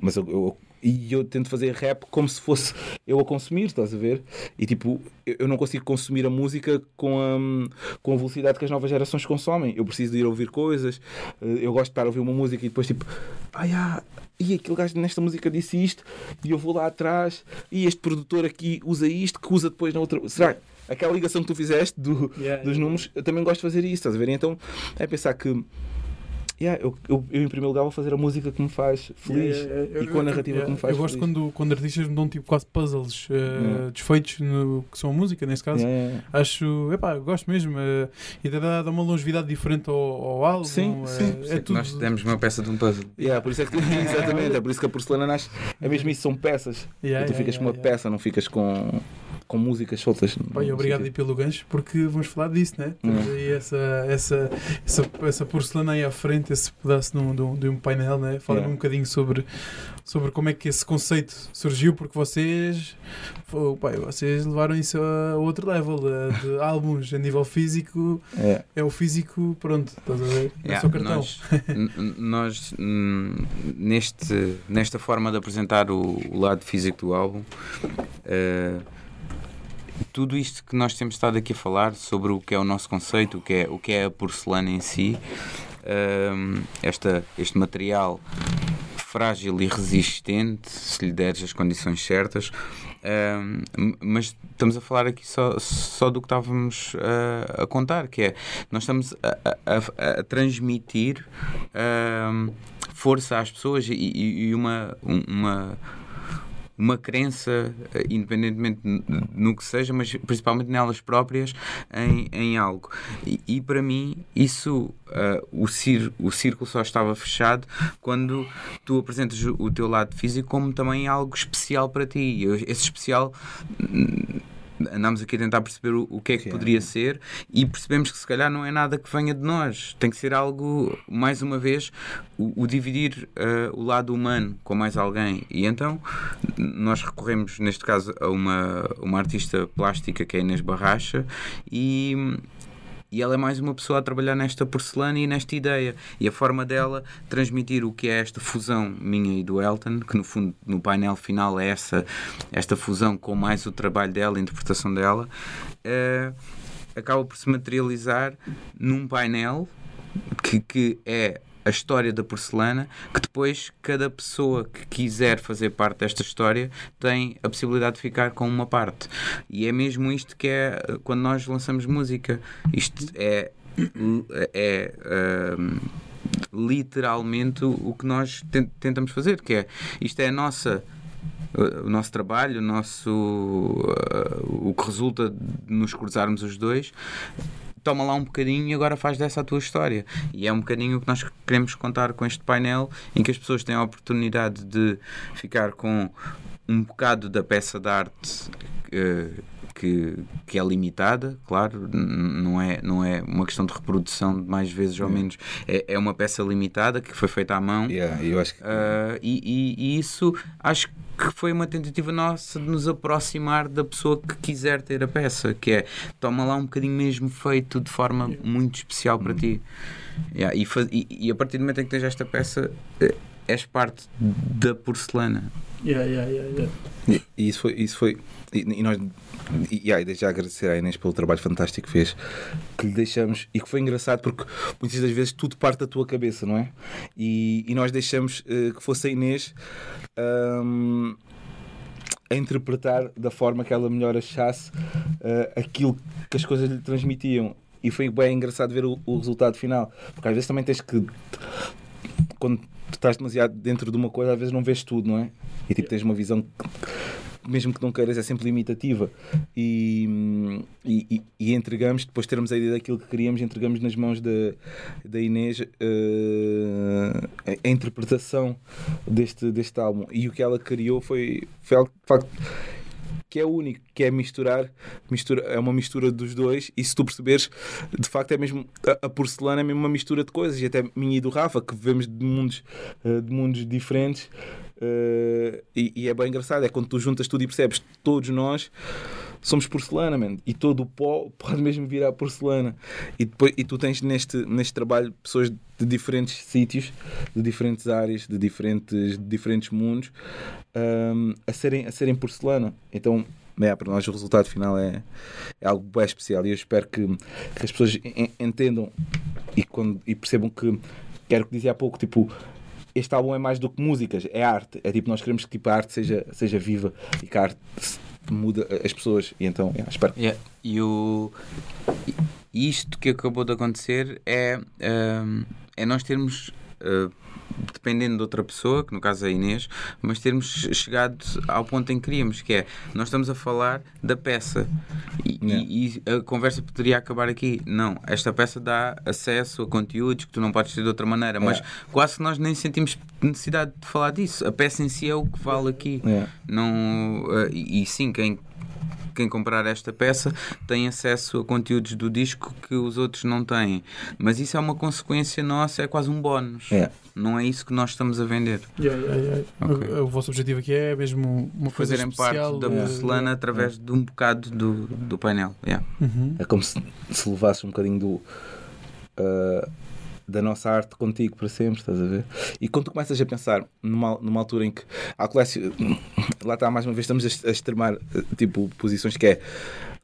Mas eu, eu- e eu tento fazer rap como se fosse eu a consumir, estás a ver? E tipo, eu não consigo consumir a música com a, com a velocidade que as novas gerações consomem. Eu preciso de ir ouvir coisas, eh, eu gosto de estar a ouvir uma música e depois tipo, ai ah, e aquele gajo nesta música disse isto, e eu vou lá atrás, e este produtor aqui usa isto, que usa depois na outra. Será que aquela ligação que tu fizeste do,
Yeah,
dos
yeah.
números, eu também gosto de fazer isso, estás a ver? Então é pensar que. Yeah, eu, eu, eu, em primeiro lugar, vou fazer a música que me faz feliz
Yeah, yeah, yeah.
e com a narrativa que me faz
Eu gosto
feliz.
quando, quando artistas me dão tipo quase puzzles
Yeah.
desfeitos no, que são a música, nesse caso.
Yeah, yeah, yeah.
Acho, epá, gosto mesmo. eh, e dá, dá uma longevidade diferente ao, ao álbum.
Sim,
eh,
sim,
é tudo.
Nós demos uma peça de um puzzle.
Yeah, por isso é que exatamente, é por isso que a porcelana nasce. É mesmo isso, são peças.
Yeah,
e tu
yeah,
ficas com uma peça, não ficas com. Com músicas soltas.
E obrigado aí pelo gancho, porque vamos falar disso, né? Temos aí essa, essa, essa, essa porcelana aí à frente, esse pedaço de um, de um, de painel, né? Fala-me
Yeah.
um bocadinho sobre, sobre como é que esse conceito surgiu, porque vocês, pô, pá, vocês levaram isso a outro level eh, de álbuns a nível físico.
É.
É o físico, pronto, estás a ver? É o
Yeah,
seu cartão.
nós, nós, neste, nesta forma de apresentar o, o lado físico do álbum, eh, tudo isto que nós temos estado aqui a falar sobre o que é o nosso conceito, o que é, o que é a porcelana em si, hum, esta, este material frágil e resistente, se lhe deres as condições certas. hum, m- mas estamos a falar aqui só, só do que estávamos ah, a contar, que é nós estamos a, a- a- transmitir hum, força às pessoas e, e- uma, um- uma, uma crença, eh, independentemente no que seja, mas principalmente nelas próprias, em, em algo. E, e para mim, isso, ah, o, cir, o círculo só estava fechado quando tu apresentas o, teu lado físico como também algo especial para ti. Esse especial. Andámos aqui a tentar perceber o, o que é que
Sim.
poderia ser e percebemos que se calhar não é nada que venha de nós. Tem que ser algo, mais uma vez, o, o dividir ah, o lado humano com mais alguém. E então nós recorremos, neste caso, a uma, uma artista plástica que é Inês Barracha e, e ela é mais uma pessoa a trabalhar nesta porcelana e nesta ideia. E a forma dela transmitir o que é esta fusão minha e do Elton, que no fundo no painel final é essa, esta fusão com mais o trabalho dela, a interpretação dela, eh, acaba por se materializar num painel que, que é a história da porcelana, que depois cada pessoa que quiser fazer parte desta história tem a possibilidade de ficar com uma parte. E é mesmo isto que é eh, quando nós lançamos música. Isto é. é ahm, literalmente o que nós ten- tentamos fazer, que é isto é a nossa o nosso trabalho, o nosso uh, o que resulta de nos cruzarmos os dois toma lá um bocadinho e agora faz dessa a tua história. E é um bocadinho o que nós queremos contar com este painel, em que as pessoas têm a oportunidade de ficar com um bocado da peça de arte eh, que, que é limitada, claro, não é, não é uma questão de reprodução de mais vezes ou menos, é, é uma peça limitada que foi feita à mão.
Yeah, eu acho que
Uh, e, e- e isso acho que foi uma tentativa nossa de nos aproximar da pessoa que quiser ter a peça, que é toma lá um bocadinho mesmo feito de forma muito especial para ti. Yeah, e, fa- e- e a partir do momento em que tens esta peça, eh, és parte da porcelana.
Yeah, yeah, yeah, yeah.
E, e isso foi. Isso foi e, e nós. E, e aí, desde já agradecer à Inês pelo trabalho fantástico que fez, que lhe deixamos. E que foi engraçado porque muitas das vezes tudo parte da tua cabeça, não é? E, e nós deixamos eh, que fosse a Inês. ahm, a interpretar da forma que ela melhor achasse eh, aquilo que as coisas lhe transmitiam. E foi bem engraçado ver o, o resultado final. Porque às vezes também tens que. Quando estás demasiado dentro de uma coisa, às vezes não vês tudo, não é? E tipo, tens uma visão que, mesmo que não queiras, é sempre limitativa. E, e, e- entregamos, depois de termos a ideia daquilo que queríamos, entregamos nas mãos da, da Inês eh, a, a interpretação deste, deste álbum. E o que ela criou foi, foi algo de facto que é único, que é misturar, mistura, é uma mistura dos dois, e se tu perceberes, de facto é mesmo a, a porcelana é mesmo uma mistura de coisas, e até minha e do Rafa, que vivemos de mundos, eh, de mundos diferentes, eh, e, e é bem engraçado, é quando tu juntas tudo e percebes todos nós somos porcelana, man, e todo o pó pode mesmo virar porcelana. E, depois, e tu tens neste, neste trabalho pessoas de diferentes sítios, de diferentes áreas, de diferentes, de diferentes mundos, hum, a, serem, a serem porcelana. Então, é, para nós o resultado final é, é algo bem especial e eu espero que, que as pessoas en- entendam e, quando, e percebam que, que era o que dizia há pouco, tipo, este álbum é mais do que músicas, é arte. É tipo, nós queremos que tipo, a arte seja, seja viva e que a arte muda as pessoas. E então, é, espero.
Yeah. E o, isto que acabou de acontecer é, hum, é nós termos, uh, dependendo de outra pessoa, que no caso é a Inês, mas termos chegado ao ponto em que queríamos, que é nós estamos a falar da peça e, e- e a conversa poderia acabar aqui. Não, esta peça dá acesso a conteúdos que tu não podes ter de outra maneira, mas
Yeah.
quase que nós nem sentimos necessidade de falar disso. A peça em si é o que vale aqui.
É.
Não, eh, e, e sim, quem quem comprar esta peça tem acesso a conteúdos do disco que os outros não têm. Mas isso é uma consequência nossa, é quase um bónus.
É.
Não é isso que nós estamos a vender.
Yeah, yeah, yeah.
Ok.
O, o vosso objetivo aqui é mesmo uma coisa
Fazerem parte
especial.
da porcelana através de um bocado do, do painel. Yeah.
Uhum.
É como se, se levasses um bocadinho do, ah, da nossa arte contigo para sempre, estás a ver? E quando tu começas a pensar numa, numa altura em que há colecion... lá está mais uma vez, estamos a, a extremar eh, tipo posições que é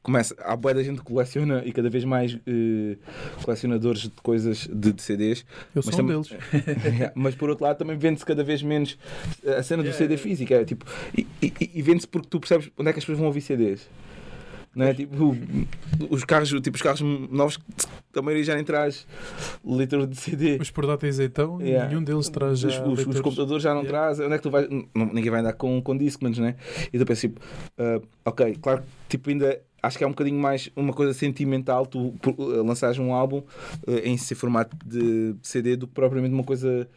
começa, há boa da gente que coleciona e cada vez mais eh, colecionadores de coisas de, de CDs.
Eu
Mas
sou um deles.
Yeah, mas por outro lado também vende-se cada vez menos a cena do
Yeah,
CD
yeah.
físico. É, tipo, e e- e vende-se porque tu percebes onde é que as pessoas vão ouvir CDs. Não é? Tipo, os carros, tipo, os carros novos, a maioria já nem traz leitor de CD.
Os portáteis então,
Yeah.
nenhum deles traz
Os, os- os
leitores.
computadores já não
Yeah.
trazem. Onde é que tu vais? Não- ninguém vai andar com, com Discmans, né? E tu pensas, tipo, ah, ok, claro que tipo, ainda acho que é um bocadinho mais uma coisa sentimental tu ah, lançares um álbum ah, em seu formato de CD do que propriamente uma coisa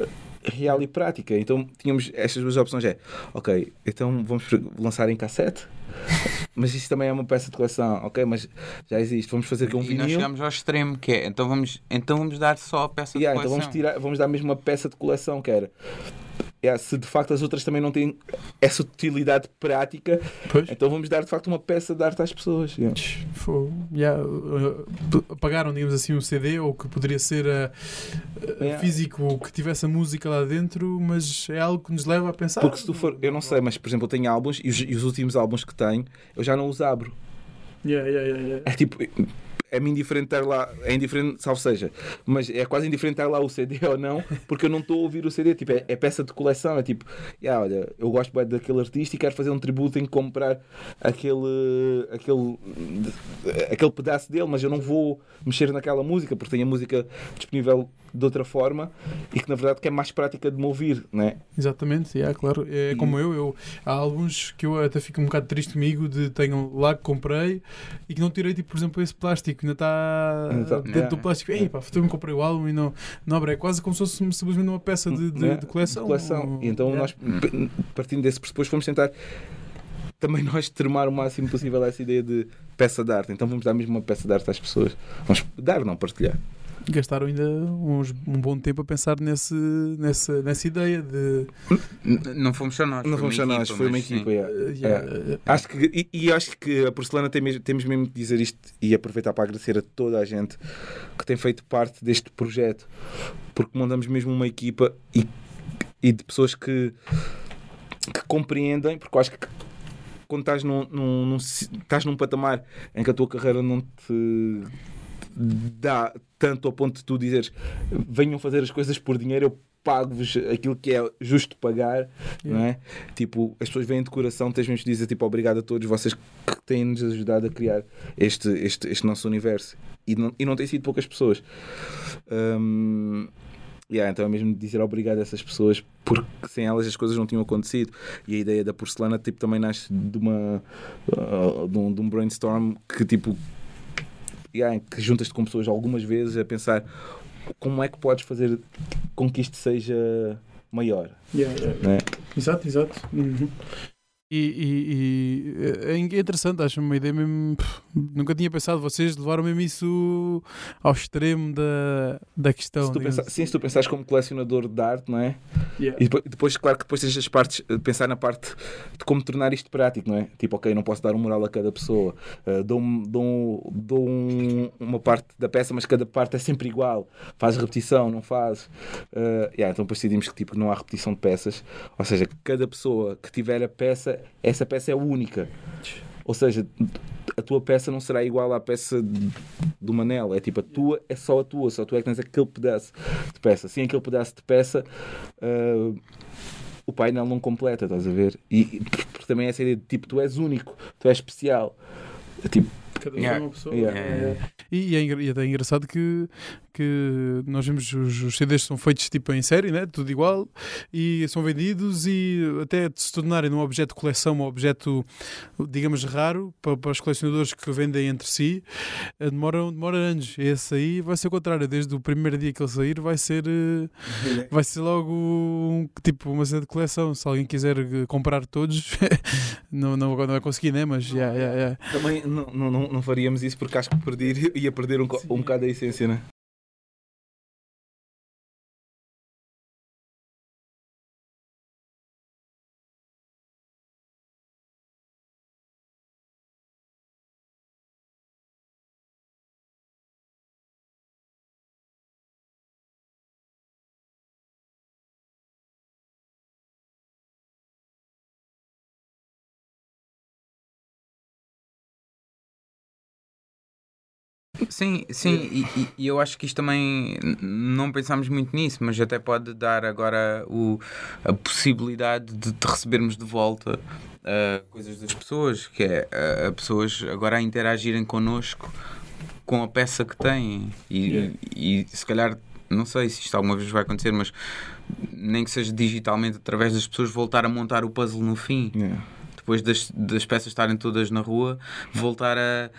ah, real e prática. Então tínhamos estas duas opções: é ok, então vamos lançar em cassete. Mas isso também é uma peça de coleção, ok? Mas já existe. Vamos fazer com um
e nós
vinil.
chegamos ao extremo, que é então vamos, então vamos dar só a peça
Yeah,
de
então
coleção.
vamos, tirar, vamos dar mesmo uma peça de coleção que era. Yeah, se de facto as outras também não têm essa utilidade prática,
Pois.
então vamos dar de facto uma peça de arte às pessoas. yeah.
Yeah, uh, uh, apagaram, digamos assim, o CD ou que poderia ser uh, uh,
Yeah.
físico que tivesse a música lá dentro, mas é algo que nos leva a pensar.
Porque se tu for, eu não sei, mas por exemplo, eu tenho álbuns e os, e os últimos álbuns que tenho eu já não os abro.
Yeah, yeah, yeah, yeah.
É tipo, é-me indiferente estar lá, é indiferente, salvo seja, mas é quase indiferente estar lá o CD ou não, porque eu não estou a ouvir o CD. Tipo, é, é peça de coleção, é tipo, yeah, olha, eu gosto bem daquele artista e quero fazer um tributo em comprar aquele, aquele, aquele pedaço dele, mas eu não vou mexer naquela música porque tenho a música disponível de outra forma e que na verdade que é mais prática de me ouvir, não é?
Exatamente, yeah, claro. É como eu, eu, há álbuns que eu até fico um bocado triste comigo de tenho lá que comprei e que não tirei, tipo, por exemplo, esse plástico, ainda está
Exato.
dentro
Yeah.
do plástico. Ei, pá, eu me comprei o álbum e não, não abre. É quase como se fosse simplesmente uma peça de, de, de coleção.
De coleção. E então
Yeah.
nós, partindo desse pressuposto, vamos tentar também nós extremar o máximo possível essa ideia de peça de arte. Então vamos dar mesmo uma peça de arte às pessoas. Vamos dar, não partilhar.
Gastaram ainda uns, um bom tempo a pensar nesse, nessa, nessa ideia de.
Não fomos só nós.
Não fomos só nós, foi uma equipa. yeah.
uh, yeah, uh,
Acho que, e, e acho que a porcelana tem mesmo, temos mesmo de dizer isto e aproveitar para agradecer a toda a gente que tem feito parte deste projeto, porque montamos mesmo uma equipa e, e de pessoas que, que compreendem, porque eu acho que quando estás num, num, num estás num patamar em que a tua carreira não te dá tanto ao ponto de tu dizeres venham fazer as coisas por dinheiro, eu pago-vos aquilo que é justo pagar, não é? Tipo, as pessoas vêm de coração, tens mesmo de dizer tipo, obrigado a todos vocês que têm-nos ajudado a criar este, este, este nosso universo. E não, e não tem sido poucas pessoas. Hum, yeah, então é mesmo dizer obrigado a essas pessoas porque sem elas as coisas não tinham acontecido. E a ideia da porcelana tipo, também nasce de, uma, uh, de, um, de um brainstorm que tipo yeah, em que juntas-te com pessoas algumas vezes a pensar como é que podes fazer com que isto seja maior.
yeah, yeah.
Não é?
Exato, exato. Uhum. E, e- e é interessante, acho uma ideia mesmo. pff, Nunca tinha pensado, vocês levaram mesmo isso ao extremo da, da questão.
se tu pensa- sim, se tu pensares como colecionador de arte, não é?
Yeah.
E depois, claro que depois tens as partes, eh, pensar na parte de como tornar isto prático, não é? Tipo, ok, não posso dar um moral a cada pessoa, eh, dou, dou, dou um- uma parte da peça, mas cada parte é sempre igual, faz repetição, não faz. Eh, yeah, então depois decidimos que tipo, não há repetição de peças, ou seja, cada pessoa que tiver a peça, essa peça é única. Ou seja, a tua peça não será igual à peça de- do Manel. É tipo, a tua é só a tua, só tu é que tens aquele pedaço de peça. Sem aquele pedaço de peça, ah, o painel não completa, estás a ver? E, e porque também é essa ideia de tipo, tu és único, tu és especial. Tipo,
Cada
Yeah.
uma pessoa.
Yeah.
É. E, e é, e até é engraçado que, que nós vemos os, os CDs são feitos tipo em série, né? tudo igual, e são vendidos e até de se tornarem num objeto de coleção, um objeto, digamos, raro para, para os colecionadores que vendem entre si, eh, demoram, demora anos. Esse aí vai ser o contrário, desde o primeiro dia que ele sair vai ser, eh, vai ser logo um, tipo uma cena de coleção. Se alguém quiser eh, comprar todos, não, não, não vai conseguir, né? Mas yeah, yeah, yeah.
Também não, não, não, faríamos isso porque acho que perder, ia perder um, um bocado da essência, né?
Sim, sim, e, e- e eu acho que isto também não pensámos muito nisso, mas até pode dar agora o, a possibilidade de, de recebermos de volta ah, coisas das pessoas, que é ah, a pessoas agora a interagirem connosco com a peça que têm e,
Yeah.
e se calhar não sei se isto alguma vez vai acontecer, mas nem que seja digitalmente através das pessoas voltar a montar o puzzle no fim
Yeah.
Depois das, das peças estarem todas na rua, voltar a,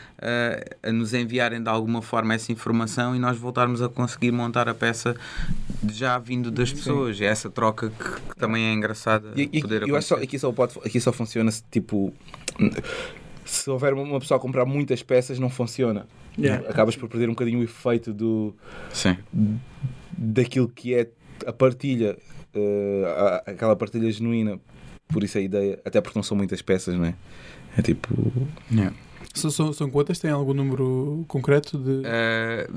a, a nos enviarem de alguma forma essa informação e nós voltarmos a conseguir montar a peça já vindo das pessoas. É essa troca que, que também é engraçada
E, e,
poder
eu acho só,
acontecer.
aqui, só pode, aqui só funciona se tipo. Se houver uma pessoa a comprar muitas peças, não funciona.
Yeah.
Acabas por perder um bocadinho o efeito do,
Sim.
daquilo que é a partilha, a- aquela partilha genuína. Por isso a ideia, até porque não são muitas peças, não é? É tipo.
Yeah.
São, são, são quantas? Tem algum número concreto de.
Ah,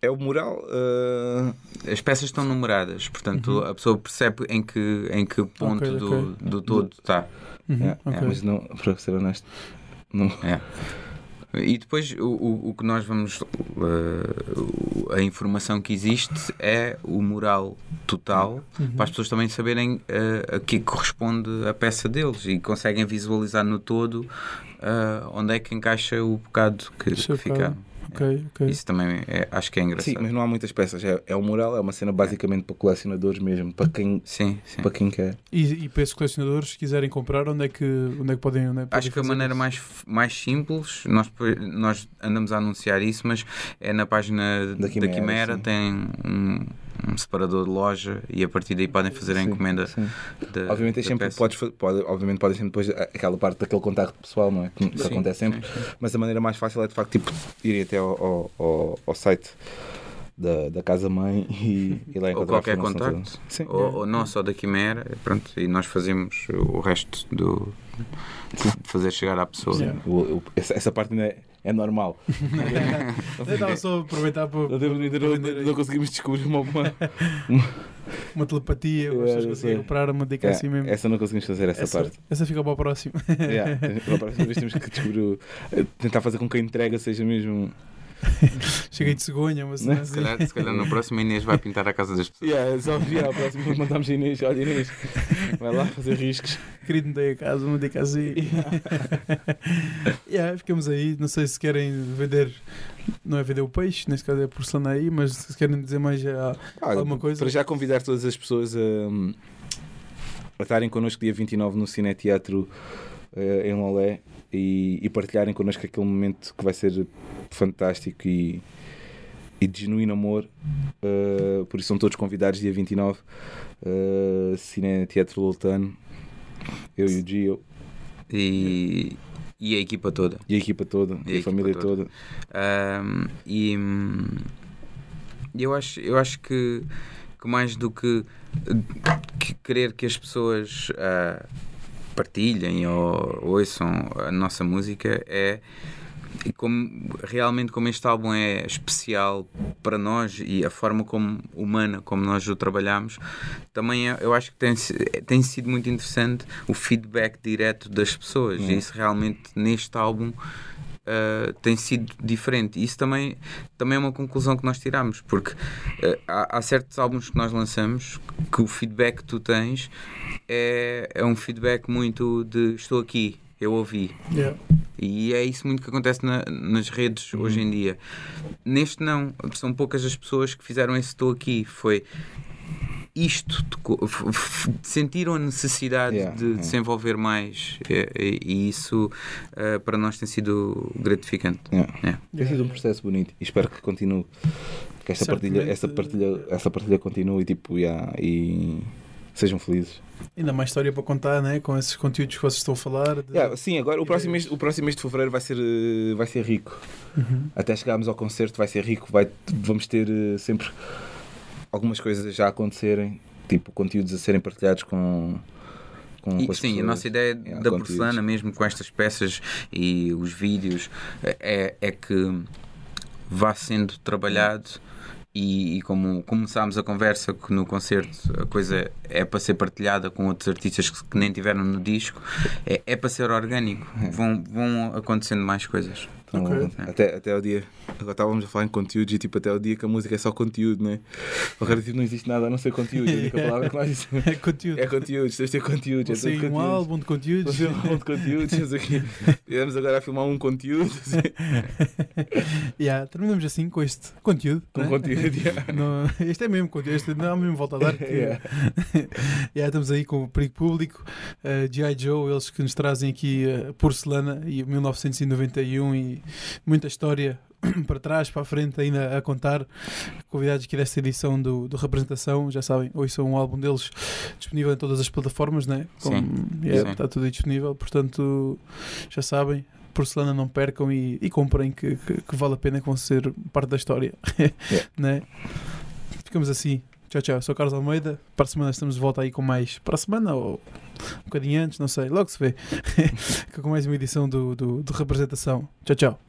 É o moral. eh,
as peças estão numeradas, portanto a pessoa percebe em que, em que ponto
Ok,
do,
ok.
do todo está.
Uhum,
é,
ok.
Mas não, para ser honesto, não.
E depois o, o, o que nós vamos. o- a informação que existe é o moral total
Uhum.
para as pessoas também saberem eh, a que corresponde a peça deles e conseguem visualizar no todo eh, onde é que encaixa o bocado que, que fica.
Ok, ok.
Isso também é- acho que é engraçado.
Sim, mas não há muitas peças. É, é o moral, é uma cena basicamente para colecionadores mesmo, para quem,
Sim, sim.
para quem quer.
E, e para esses colecionadores, se quiserem comprar, onde é que, onde é que podem. Onde é que podem
Acho que a maneira
isso?
mais, mais simples, nós, nós andamos a anunciar isso, mas é na página
Da
da
Quimera,
Quimera,
sim.
tem um, um separador de loja e a partir daí podem fazer a
Sim,
encomenda
sim.
da,
Obviamente,
da
é sempre,
peça.
podes, pode, obviamente podem sempre depois aquela parte daquele contacto pessoal, não é? Que,
Sim,
acontece sempre. Mas a maneira mais fácil é de facto tipo, irem até ao, ao, ao- site da, da casa mãe e, e lá
Ou qualquer contacto,
Sim.
ou, ou não só da Quimera, pronto, e nós fazemos o resto do de fazer chegar à pessoa.
O- o- essa, essa parte ainda é, é normal.
Eu estava só a aproveitar para,
Não, não,
aí
não conseguimos descobrir uma. uma
uma telepatia,
É,
vocês conseguem comprar uma dica
É,
assim mesmo.
essa não conseguimos fazer, essa,
essa,
parte.
essa fica para o próximo.
Yeah. Para a próxima vez temos que descobrir. Tentar fazer com que a entrega seja mesmo.
Cheguei de cegonha, mas
Né?
assim.
Se calhar, se calhar no próximo a Inês vai pintar a casa das pessoas.
Yeah, só yeah, a próxima vez mandamos a Inês. Olha, Inês, vai lá fazer riscos.
Querido, me dei a casa, uma dica assim. yeah, ficamos aí. Não sei se querem vender. Não é vender o peixe, neste caso é porcelana aí, mas se querem dizer mais já.
Ah,
Alguma coisa?
Para já convidar todas as pessoas a, a estarem connosco dia 29 no Cine Teatro eh, em Lolé e, e partilharem connosco aquele momento que vai ser fantástico e, e de genuíno amor. Eh, por isso são todos convidados dia 29 uh, Cine Teatro Loltano. Eu e o Gio
E, e a equipa toda.
e a equipa toda,
E a
a, família
toda.
toda.
Ahm, e hum, eu acho, eu acho que, que mais do que, que querer que as pessoas ah, partilhem ou ouçam a nossa música é e como realmente como este álbum é especial para nós e a forma como humana como nós o trabalhamos também é- eu acho que tem, tem sido muito interessante o feedback direto das pessoas
Hum.
e isso realmente neste álbum Uh, tem sido diferente. Isso também, também é uma conclusão que nós tiramos, porque uh, há, há certos álbuns que nós lançamos que o feedback que tu tens é, é um feedback muito de estou aqui, eu ouvi.
Yeah.
E é isso muito que acontece na- nas redes
Uhum.
hoje em dia. Neste não, são poucas as pessoas que fizeram esse estou aqui. Foi isto, tocou- sentiram a necessidade
Yeah,
de,
yeah.
de se envolver mais e, e- e isso eh, para nós tem sido gratificante.
Yeah.
Yeah.
Tem sido um processo bonito e espero que continue. Que esta partilha, essa, partilha, essa partilha continue e, tipo, yeah, e sejam felizes.
Ainda mais história para contar, né? Com esses conteúdos que vocês estão a falar. de-
Yeah, sim, agora o próximo, mês, o próximo mês de fevereiro vai ser, eh, vai ser rico.
Uhum.
Até chegarmos ao concerto vai ser rico. Vai, vamos ter eh, sempre algumas coisas já a acontecerem, tipo conteúdos a serem partilhados com, com,
E,
com
sim, a
pessoas.
nossa ideia
Yeah,
da porcelana, mesmo com estas peças e os vídeos, é, é que vá sendo trabalhado. E, e como começámos a conversa que no concerto, a coisa é para ser partilhada com outros artistas que, que nem tiveram no disco, é, é para ser orgânico. Vão, vão acontecendo mais coisas.
Então,
Ok.
até, até o dia. Agora estávamos a falar em conteúdos e tipo até o dia que a música é só conteúdo, né? Agora tipo, não existe nada a não ser conteúdo. É a única palavra que nós dizemos.
É conteúdo.
É conteúdos, tens de ter conteúdos. É
Sim,
tudo
um álbum de conteúdos.
Fazer um álbum de conteúdos. aqui. Viemos agora a filmar um conteúdo
yeah, terminamos assim com este conteúdo.
com
né?
conteúdo. yeah.
Não, este é mesmo conteúdo, este não há mesmo volta a dar. que-
Yeah.
Yeah, estamos aí com o Perigo Público, uh, G.I. Joe, eles que nos trazem aqui a porcelana e o 1991 e muita história para trás, para a frente, ainda a contar. Convidados aqui desta edição do, do Representação, já sabem, hoje são um álbum deles disponível em todas as plataformas, né? Como,
Sim,
yeah,
sim.
Está tudo aí disponível, portanto, já sabem. Porcelana não percam e, e comprem que, que, que vale a pena que vão ser parte da história. né? Ficamos assim. Tchau, tchau. Sou Carlos Almeida. Para a semana estamos de volta aí com mais. Para a semana ou um bocadinho antes, não sei, logo se vê. com mais uma edição do, do, do Representação. Tchau, tchau.